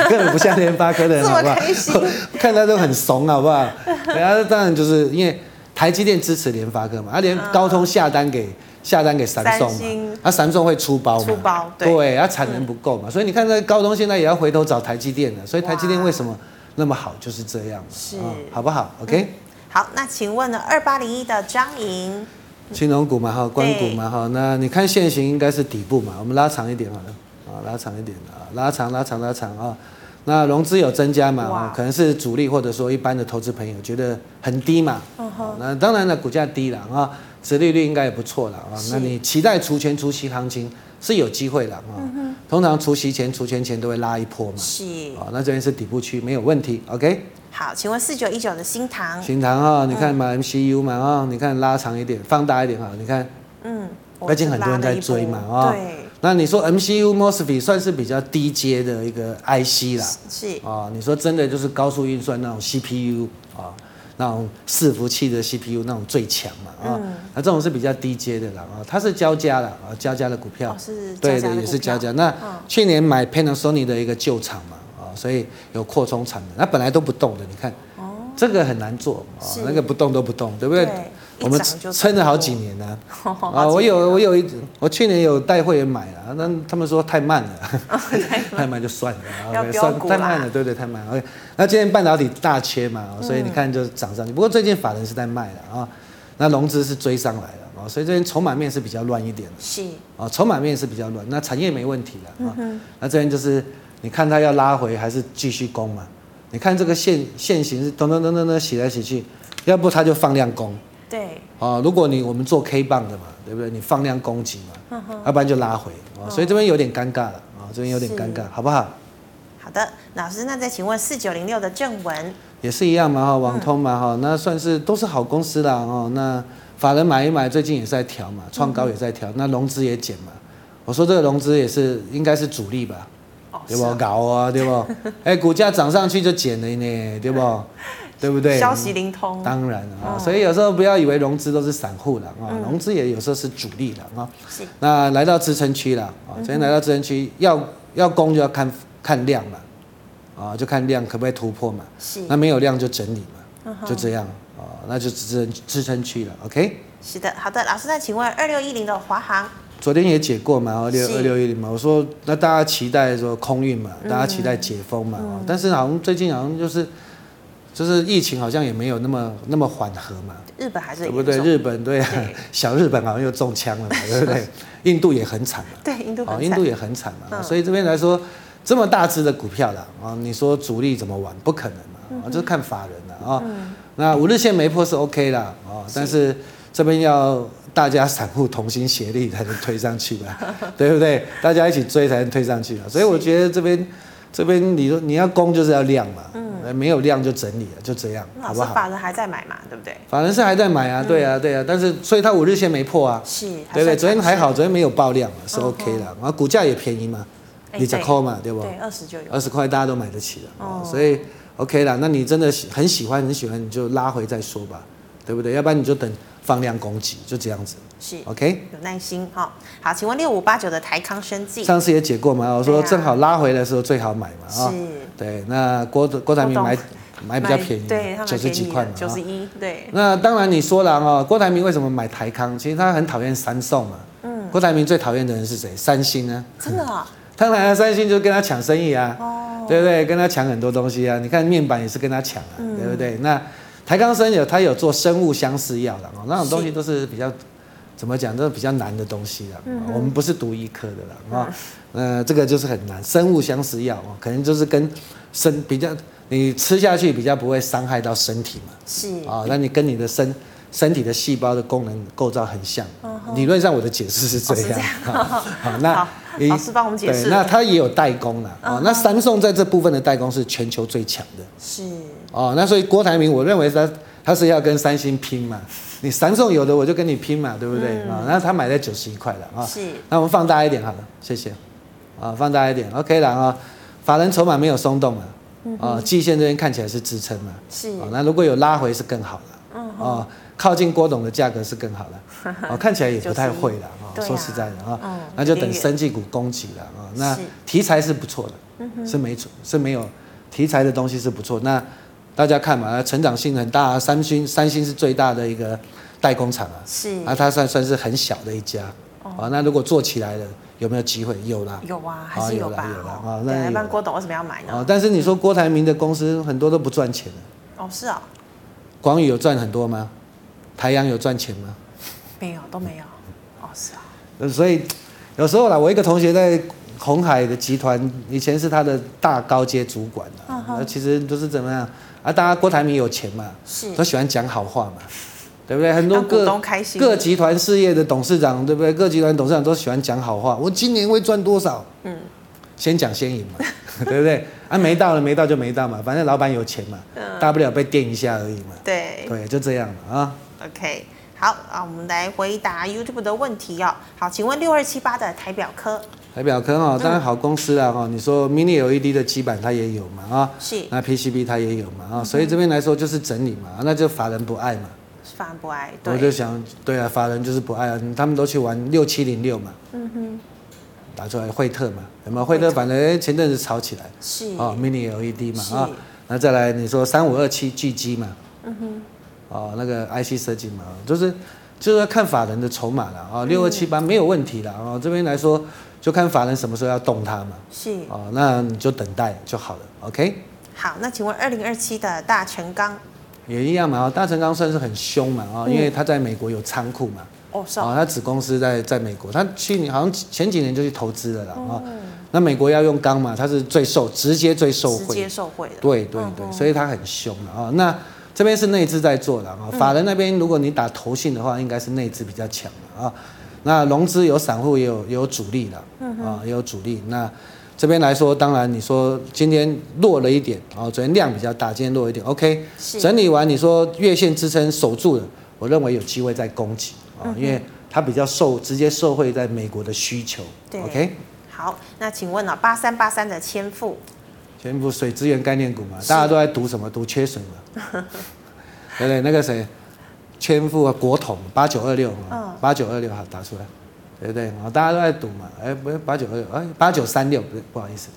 根 本不像联发科的人，好不好？看他都很怂，好不好？然后当然就是因为台积电支持联发科嘛，他连高通下单给下单给三星嘛，啊，三星会出包嘛，出包，对，他产能不够嘛，所以你看那高通现在也要回头找台积电了，所以台积电为什么那么好，就是这样，是，好不好？OK，好，那请问呢，二八零一的彰银。金融股嘛，哈，关股嘛，哈，那你看线形应该是底部嘛，我们拉长一点好了，啊，拉长一点啊，拉长拉长拉长啊，那融资有增加嘛，哇。可能是主力或者说一般的投资朋友觉得很低嘛，嗯、哼。那当然了，股价低了啊，殖利率应该也不错了啊，那你期待除权除息行情是有机会了啊，嗯、通常除息前除权前都会拉一波嘛，是，啊，那这边是底部区没有问题，OK。好，请问四九一九的新塘，新唐哈，你看买 MCU 嘛啊，你看拉长一点，放大一点啊，你看，嗯，最近很多人在追嘛啊，对，那你说 MCU MOSFET 算是比较低阶的一个 IC 啦，是啊，你说真的就是高速运算那种 CPU 啊，那种伺服器的 CPU 那种最强嘛啊，那这种是比较低阶的啦啊，它是交加的啊，交加的股票，是，对的，也是交加。那去年买 Panasonic 的一个旧厂嘛。所以有扩充产能，那本来都不动的，你看，这个很难做啊，那个不动都不动，对不对？我们撑了好几年呢。啊，我有我有一我去年有带会员买了，那他们说太慢了，太慢就算了，算太慢了，对对，太慢了。OK，那今天半导体大切嘛，所以你看就涨上去。不过最近法人是在卖了啊，那融资是追上来了啊，所以这边筹码面是比较乱一点的。是啊，筹码面是比较乱，那产业没问题了啊。那这边就是你看它要拉回还是继续攻嘛？你看这个线线型是噔噔噔噔噔洗来洗去，要不它就放量攻。对，啊，如果你我们做 K 棒的嘛，对不对？你放量攻击嘛，要不然就拉回啊，所以这边有点尴尬了啊，这边有点尴尬，好不好？好的，老师，那再请问四九零六的正文也是一样嘛哈，网通嘛哈，那算是都是好公司啦哦。那法人买一买，最近也是在调嘛，创高也在调，那融资也减嘛。我说这个融资也是应该是主力吧，对不？搞啊，对不？哎，股价涨上去就减了呢，对不？对不对？消息灵通，当然啊，所以有时候不要以为融资都是散户的啊，融资也有时候是主力的啊。是。那来到支撑区了啊，今天来到支撑区，要要攻就要看看量嘛，啊，就看量可不可以突破嘛。是。那没有量就整理嘛，就这样啊，那就支撑支撑区了，OK。是的，好的，老师，那请问二六一零的华航，昨天也解过嘛，二六二六一零嘛，我说那大家期待说空运嘛，大家期待解封嘛，但是好像最近好像就是。就是疫情好像也没有那么那么缓和嘛，日本还是对不对？日本对，小日本好像又中枪了嘛，对不对？印度也很惨嘛，对，印度印度也很惨嘛，所以这边来说，这么大只的股票了啊，你说主力怎么玩？不可能嘛，啊，就是看法人了啊。那五日线没破是 OK 啦，啊，但是这边要大家散户同心协力才能推上去吧，对不对？大家一起追才能推上去啊，所以我觉得这边这边你说你要攻就是要量嘛。嗯没有量就整理了，就这样，好不好？法人还在买嘛，对不对？法人是还在买啊，对啊，对啊，但是所以它五日线没破啊，是，对不对？昨天还好，昨天没有爆量嘛，是 OK 的。然后股价也便宜嘛，你十块嘛，对不？对，二十就有，二十块大家都买得起了，所以 OK 了。那你真的很喜欢很喜欢，你就拉回再说吧，对不对？要不然你就等放量攻击，就这样子。是 OK，有耐心哈。好，请问六五八九的台康生技，上次也解过嘛？我说正好拉回的时候最好买嘛啊。是。对，那郭郭台铭买买比较便宜，对，九十几块嘛，九十一。对。那当然你说了哦，郭台铭为什么买台康？其实他很讨厌三送嘛。嗯。郭台铭最讨厌的人是谁？三星啊。真的啊。当然，三星就跟他抢生意啊，哦，对不对？跟他抢很多东西啊。你看面板也是跟他抢啊，对不对？那台康生有他有做生物相似药的哦，那种东西都是比较。怎么讲？都是比较难的东西了。嗯、我们不是读医科的了啊。嗯、呃，这个就是很难。生物相似药哦，可能就是跟身比较，你吃下去比较不会伤害到身体嘛。是啊，那你跟你的身身体的细胞的功能构造很像。理论上我的解释是这样。好，那好老师帮我们解释。那它也有代工了啊。那三宋在这部分的代工是全球最强的。是。哦，那所以郭台铭，我认为他他是要跟三星拼嘛。你三送有的我就跟你拼嘛，对不对啊？那、嗯、他买在九十一块了啊。是。那我们放大一点好了，谢谢。啊，放大一点，OK 了啊。法人筹码没有松动了，啊，季线这边看起来是支撑嘛。是。啊，那如果有拉回是更好了。啊，靠近郭董的价格是更好了。啊，看起来也不太会了啊。说实在的啊，嗯、那就等生技股攻击了啊。那题材是不错的，是没错，是没有题材的东西是不错。那。大家看嘛，成长性很大啊。三星，三星是最大的一个代工厂啊，是啊，它算算是很小的一家啊。那如果做起来了，有没有机会？有啦，有啊，还是有吧。有啦，啊，那一般郭董为什么要买呢？啊，但是你说郭台铭的公司很多都不赚钱哦，是啊。广宇有赚很多吗？台阳有赚钱吗？没有，都没有。哦，是啊。所以有时候啦，我一个同学在。红海的集团以前是他的大高阶主管啊，那其实都是怎么样啊？大家郭台铭有钱嘛，是都喜欢讲好话嘛，对不对？很多各各集团事业的董事长，对不对？各集团董事长都喜欢讲好话，我今年会赚多少？嗯，先讲先赢嘛，对不对？啊，没到了，没到就没到嘛，反正老板有钱嘛，大不了被电一下而已嘛。对对，就这样嘛啊。OK，好啊，我们来回答 YouTube 的问题哦。好，请问六二七八的台表科。台表科哈，当然好公司啦哈。你说 Mini LED 的基板它也有嘛啊？是。那 PCB 它也有嘛啊？所以这边来说就是整理嘛，那就法人不爱嘛。法人不爱。我就想，对啊，法人就是不爱啊，他们都去玩六七零六嘛。嗯哼。打出来惠特嘛，有没有惠特？反正前阵子炒起来。是。哦，Mini LED 嘛啊，那再来你说三五二七聚积嘛，嗯哼，哦，那个 IC 设计嘛，就是就是要看法人的筹码了啊，六二七八没有问题了啊，这边来说就看法人什么时候要动它嘛，是，哦，那你就等待就好了，OK。好，那请问二零二七的大成钢。也一样嘛，大成钢算是很凶嘛啊，因为它在美国有仓库嘛，哦，是啊，它子公司在在美国，它去年好像前几年就去投资了啦啊。那美国要用钢嘛，它是最受直接最受惠，直接受惠的，对对对，所以它很凶的啊。那这边是内资在做的啊，法人那边如果你打投信的话，应该是内资比较强的啊。那融资有散户也有也有主力的，啊也有主力。那这边来说，当然你说今天弱了一点啊，昨天量比较大，今天弱一点，OK。整理完你说月线支撑守住了，我认为有机会再攻击啊，因为它比较受直接受惠在美国的需求，OK。好，那请问呢、啊？八三八三的千富，千富水资源概念股嘛，大家都在赌什么？赌缺水嘛，对不对？那个谁，千富啊，国统八九二六，八九二六好打出来，对不对？啊，大家都在赌嘛，哎，不是八九二六，哎，八九三六，不是，不好意思，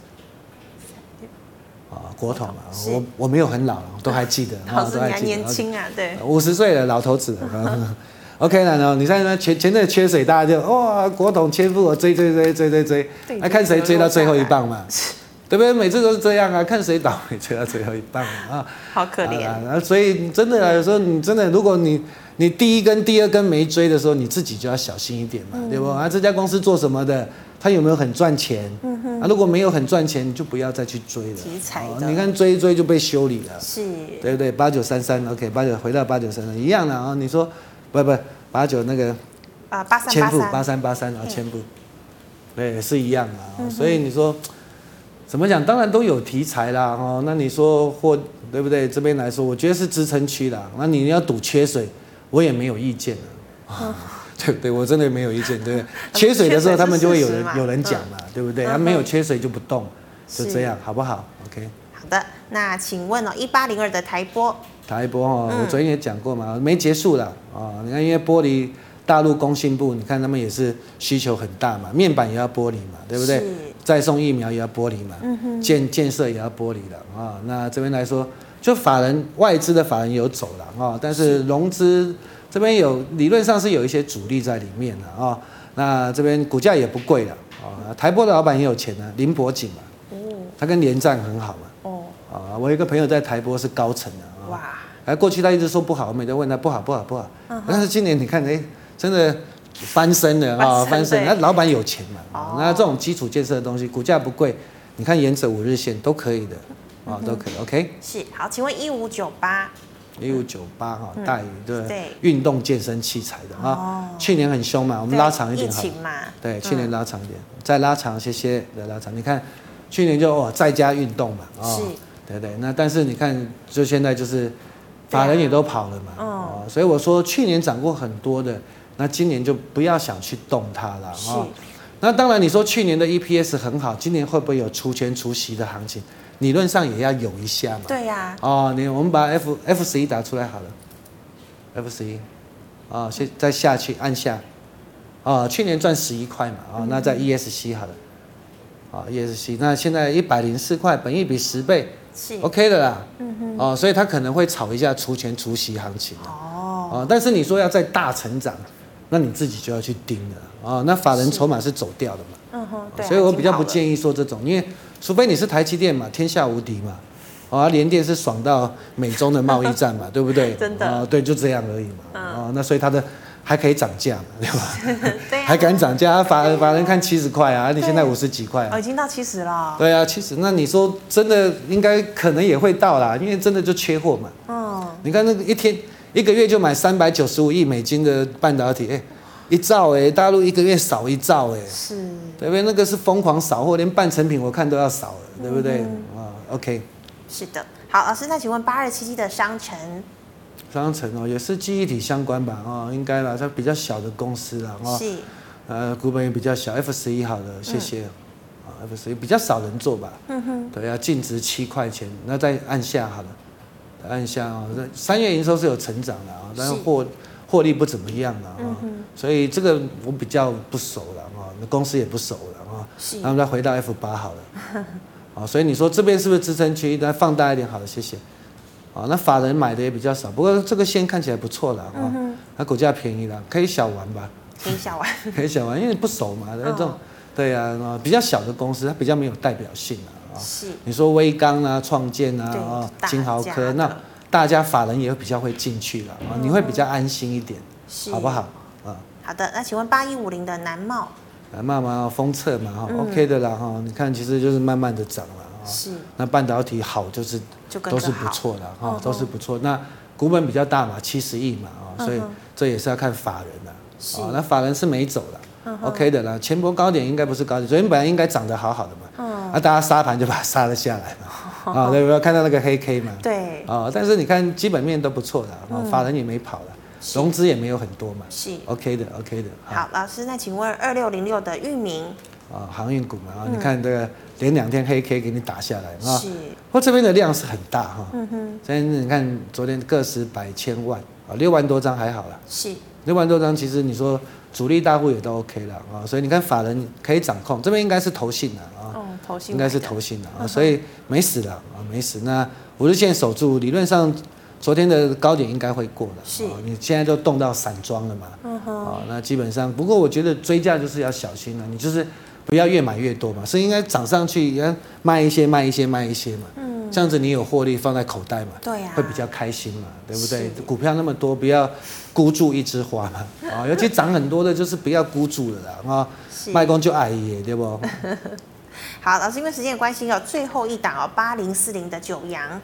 啊，国统嘛，我我没有很老，都还记得，老师你还年轻啊，对，五十岁了，老头子。了。OK 了，然后你看那前前阵缺水，大家就哇，国统千富，我追追追追追追，来看谁追到最后一棒嘛，对不对？每次都是这样啊，看谁倒霉追到最后一棒啊，好可怜啊。所以真的有时候你真的，如果你你第一根、第二根没追的时候，你自己就要小心一点嘛，嗯、对不？啊，这家公司做什么的？他有没有很赚钱？嗯哼。啊，如果没有很赚钱，你就不要再去追了。题材的。你看追一追就被修理了，是，对不对？八九三三，OK，八九回到八九三三一样的啊。你说。不不，八九那个啊，八三千富八三八三啊，千富，对，是一样的啊。嗯、所以你说怎么讲？当然都有题材啦，哦。那你说或对不对？这边来说，我觉得是支撑区啦。那你要赌缺水，我也没有意见啊。嗯、对不对？我真的没有意见，对不对？缺水的时候，他们就会有人有人讲嘛，对不对？他、没有缺水就不动，就这样，好不好？OK。好的，那请问哦，一八零二的台玻。台玻哦，我昨天也讲过嘛，没结束啦啊。你看，因为玻璃大陆工信部，你看他们也是需求很大嘛，面板也要玻璃嘛，对不对？是再送疫苗也要剥离嘛，嗯、哼建建设也要剥离了啊。那这边来说，就法人外资的法人有走了啊，但是融资这边有理论上是有一些主力在里面的啊。那这边股价也不贵了啊。台玻的老板也有钱呢，林伯景嘛，他跟联战很好嘛。哦，啊，我有一个朋友在台玻是高层的啊。哇！哎，过去他一直说不好，我每天问他不好不好不好。但是今年你看，哎，真的翻身了啊，翻身！那老板有钱嘛？哦、那这种基础建设的东西，股价不贵，你看沿着五日线都可以的啊，都可以。OK。是好，请问一五九八。一五九八哈，大宇对运动健身器材的啊，去年很凶嘛，我们拉长一点好。对，去年拉长一点，嗯、再拉长些些的拉长。你看，去年就哦，在家运动嘛啊。是对对，那但是你看，就现在就是法人也都跑了嘛，哦，所以我说去年涨过很多的，那今年就不要想去动它了啊。那当然你说去年的 EPS 很好，今年会不会有除权除息的行情？理论上也要有一下嘛。对呀。哦，你我们把 F F 十一打出来好了，F 十一，啊，先再下去按下，啊，去年赚十一块嘛，啊，那在 ESC 好了，啊，ESC，那现在一百零四块，本益比十倍。是 OK 的啦，嗯哼，哦，所以它可能会炒一下除权除息行情哦，哦，但是你说要再大成长，那你自己就要去盯了哦，那法人筹码是走掉的嘛，嗯哼，对，所以我比较不建议说这种，因为除非你是台积电嘛，天下无敌嘛，哦，联电是爽到美中的贸易战嘛，对不对？真的，哦，对，就这样而已嘛，哦，那所以它的。还可以涨价嘛，对吧？对啊、还敢涨价？法法人看七十块啊，你现在五十几块啊？哦，已经到七十了。对啊，七十。那你说真的应该可能也会到啦，因为真的就缺货嘛。嗯。你看那个一天一个月就买三百九十五亿美金的半导体，哎，一兆哎，大陆一个月少一兆哎。是。对不对？那个是疯狂扫货，连半成品我看都要扫了，对不对？啊、嗯、，OK。是的。好，老师，那请问八二七七的商城。商城哦，也是记忆体相关吧？哦，应该啦，它比较小的公司啦，哦，是，呃，股本也比较小，F 十一好的，谢谢，啊，F 十一比较少人做吧，嗯哼，对要，净值七块钱，那再按下好了，按下哦，三月营收是有成长的啊，但是获获利不怎么样了啊，所以这个我比较不熟了啊，那公司也不熟了啊，是，然后再回到 F 八好了 啊，所以你说这边是不是支撑区？再放大一点，好了，谢谢。啊，那法人买的也比较少，不过这个线看起来不错了啊，那股价便宜了，可以小玩吧？可以小玩，可以小玩，因为不熟嘛，那种，对呀，啊，比较小的公司，它比较没有代表性啊。是。你说威刚啊、创建啊、啊金豪科，那大家法人也会比较会进去了啊，你会比较安心一点，好不好？啊。好的，那请问八一五零的南茂？南茂嘛，封测嘛，哈，OK 的啦，哈，你看其实就是慢慢的涨了。是，那半导体好就是都是不错的哈，都是不错。那股本比较大嘛，七十亿嘛啊，所以这也是要看法人的啊。那法人是没走了，OK 的啦。前波高点应该不是高点，昨天本来应该涨得好好的嘛，那大家杀盘就把它杀了下来嘛 啊，对不对？看到那个黑 K 嘛，对啊，但是你看基本面都不错的啊，法人也没跑了，融资也没有很多嘛，是。OK 的 OK 的。好，老师，那请问二六零六的域名啊，航运股嘛啊，你看这个。连两天黑 K 给你打下来啊，是，不过这边的量是很大哈，嗯哼，所以你看昨天个十百千万啊，六万多张还好了，是，六万多张其实你说主力大户也都 OK 了啊，所以你看法人可以掌控，这边应该是投信的啊，哦，投信应该是投信的啊，所以没死了啊，没死，那五日线守住，理论上昨天的高点应该会过的，是，你现在都动到散装了嘛，嗯哼，啊，那基本上，不过我觉得追价就是要小心了，你就是。不要越买越多嘛，是应该涨上去，要卖一些，卖一些，卖一些嘛。嗯，这样子你有获利放在口袋嘛，对呀，会比较开心嘛，对不对？股票那么多，不要孤注一枝花嘛。啊，尤其涨很多的，就是不要孤注了啦。啊，卖光就矮耶，对不？好，老师，因为时间的关系哦，最后一档哦，八零四零的九阳。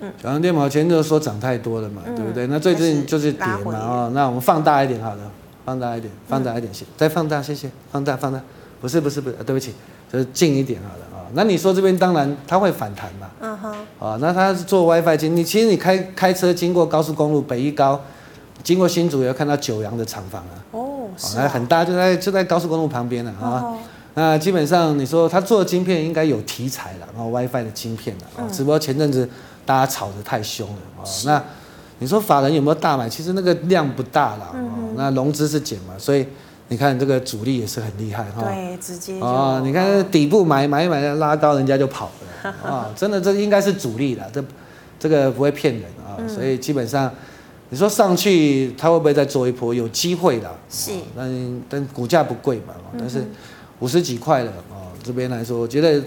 嗯，九阳电毛前就说涨太多了嘛，对不对？那最近就是跌嘛。哦，那我们放大一点好了，放大一点，放大一点，再放大，谢谢，放大，放大。不是不是不是，对不起，就是近一点好了啊。那你说这边当然它会反弹嘛，嗯哼，啊，那它是做 WiFi 经，你其实你开开车经过高速公路北一高，经过新竹也要看到九阳的厂房啊，哦，是啊，很大，就在就在高速公路旁边了啊。那基本上你说他做的晶片应该有题材了，然后 WiFi 的晶片了啊，只不过前阵子大家炒得太凶了啊。那你说法人有没有大买？其实那个量不大了啊，那融资是减嘛，所以。你看这个主力也是很厉害哈，对，直接啊，你看底部买买一买拉高，人家就跑了啊，真的这应该是主力了，这这个不会骗人啊，所以基本上你说上去它会不会再做一波？有机会的，是，但但股价不贵嘛，但是五十几块了啊，这边来说我觉得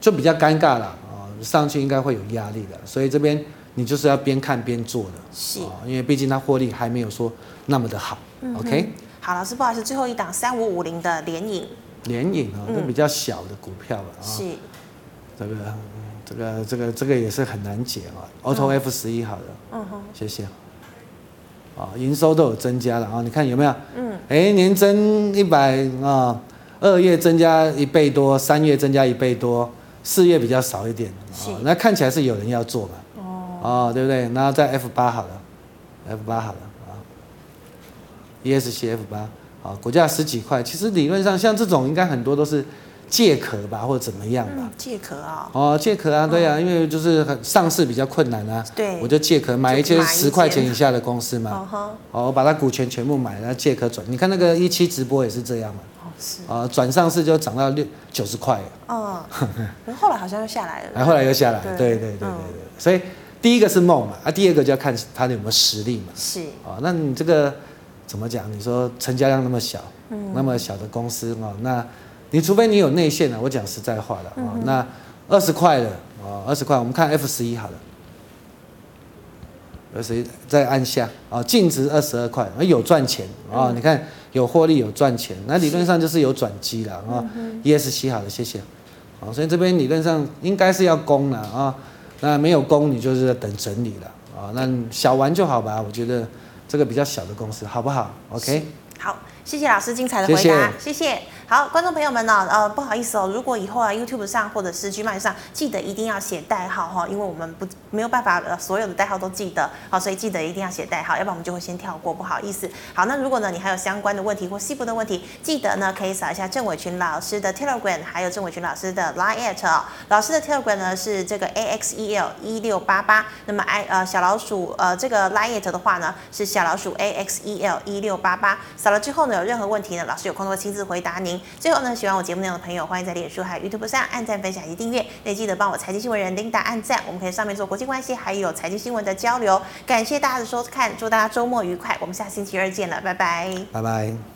就比较尴尬了啊，上去应该会有压力的，所以这边你就是要边看边做的，是，因为毕竟它获利还没有说那么的好，OK。好，老师，不好意思，最后一档三五五零的联影，联影啊，都比较小的股票了啊。是，这个，这个，这个，这个也是很难解啊。Auto F 十一，好的，嗯哼，谢谢。啊，营收都有增加了啊，你看有没有？嗯，哎，年增一百啊，二月增加一倍多，三月增加一倍多，四月比较少一点。是，那看起来是有人要做嘛？哦，对不对？然后在 F 八好了，F 八好了。ESCF 八，啊，股价十几块，其实理论上像这种应该很多都是借壳吧，或者怎么样吧？借壳啊？哦，借壳啊，对啊，因为就是很上市比较困难啊。对。我就借壳买一些十块钱以下的公司嘛。哦，我把它股权全部买，然后借壳转。你看那个一期直播也是这样嘛。啊，转上市就涨到六九十块。哦。后来好像又下来了。然后来又下来，对对对对对。所以第一个是梦嘛，啊，第二个就要看它有没有实力嘛。是。啊，那你这个。怎么讲？你说成交量那么小，嗯、那么小的公司哦，那你除非你有内线了，我讲实在话了啊，那二十块的啊，二十块，我们看 F 十一好了，二十一再按下啊，净值二十二块，有赚钱啊，嗯、你看有获利有赚钱，那理论上就是有转机了啊。ESC 好的，谢谢。好，所以这边理论上应该是要攻了啊，那没有攻你就是在等整理了啊，那小玩就好吧，我觉得。这个比较小的公司，好不好？OK。好，谢谢老师精彩的回答，谢谢。谢谢好，观众朋友们呢，呃，不好意思哦，如果以后啊 YouTube 上或者是 G 麦上，记得一定要写代号哈，因为我们不没有办法呃所有的代号都记得，好，所以记得一定要写代号，要不然我们就会先跳过，不好意思。好，那如果呢你还有相关的问题或细部的问题，记得呢可以扫一下郑伟群老师的 Telegram，还有郑伟群老师的 Line at 哦。老师的 Telegram 呢是这个 AXEL 一六八八，那么 I 呃小老鼠呃这个 Line 的话呢是小老鼠 AXEL 一六八八，扫了之后呢有任何问题呢，老师有空都会亲自回答您。最后呢，喜欢我节目内容的朋友，欢迎在脸书还有 YouTube 上按赞、分享及订阅。也记得帮我财经新闻人琳达按赞，我们可以上面做国际关系还有财经新闻的交流。感谢大家的收看，祝大家周末愉快，我们下星期二见了，拜拜，拜拜。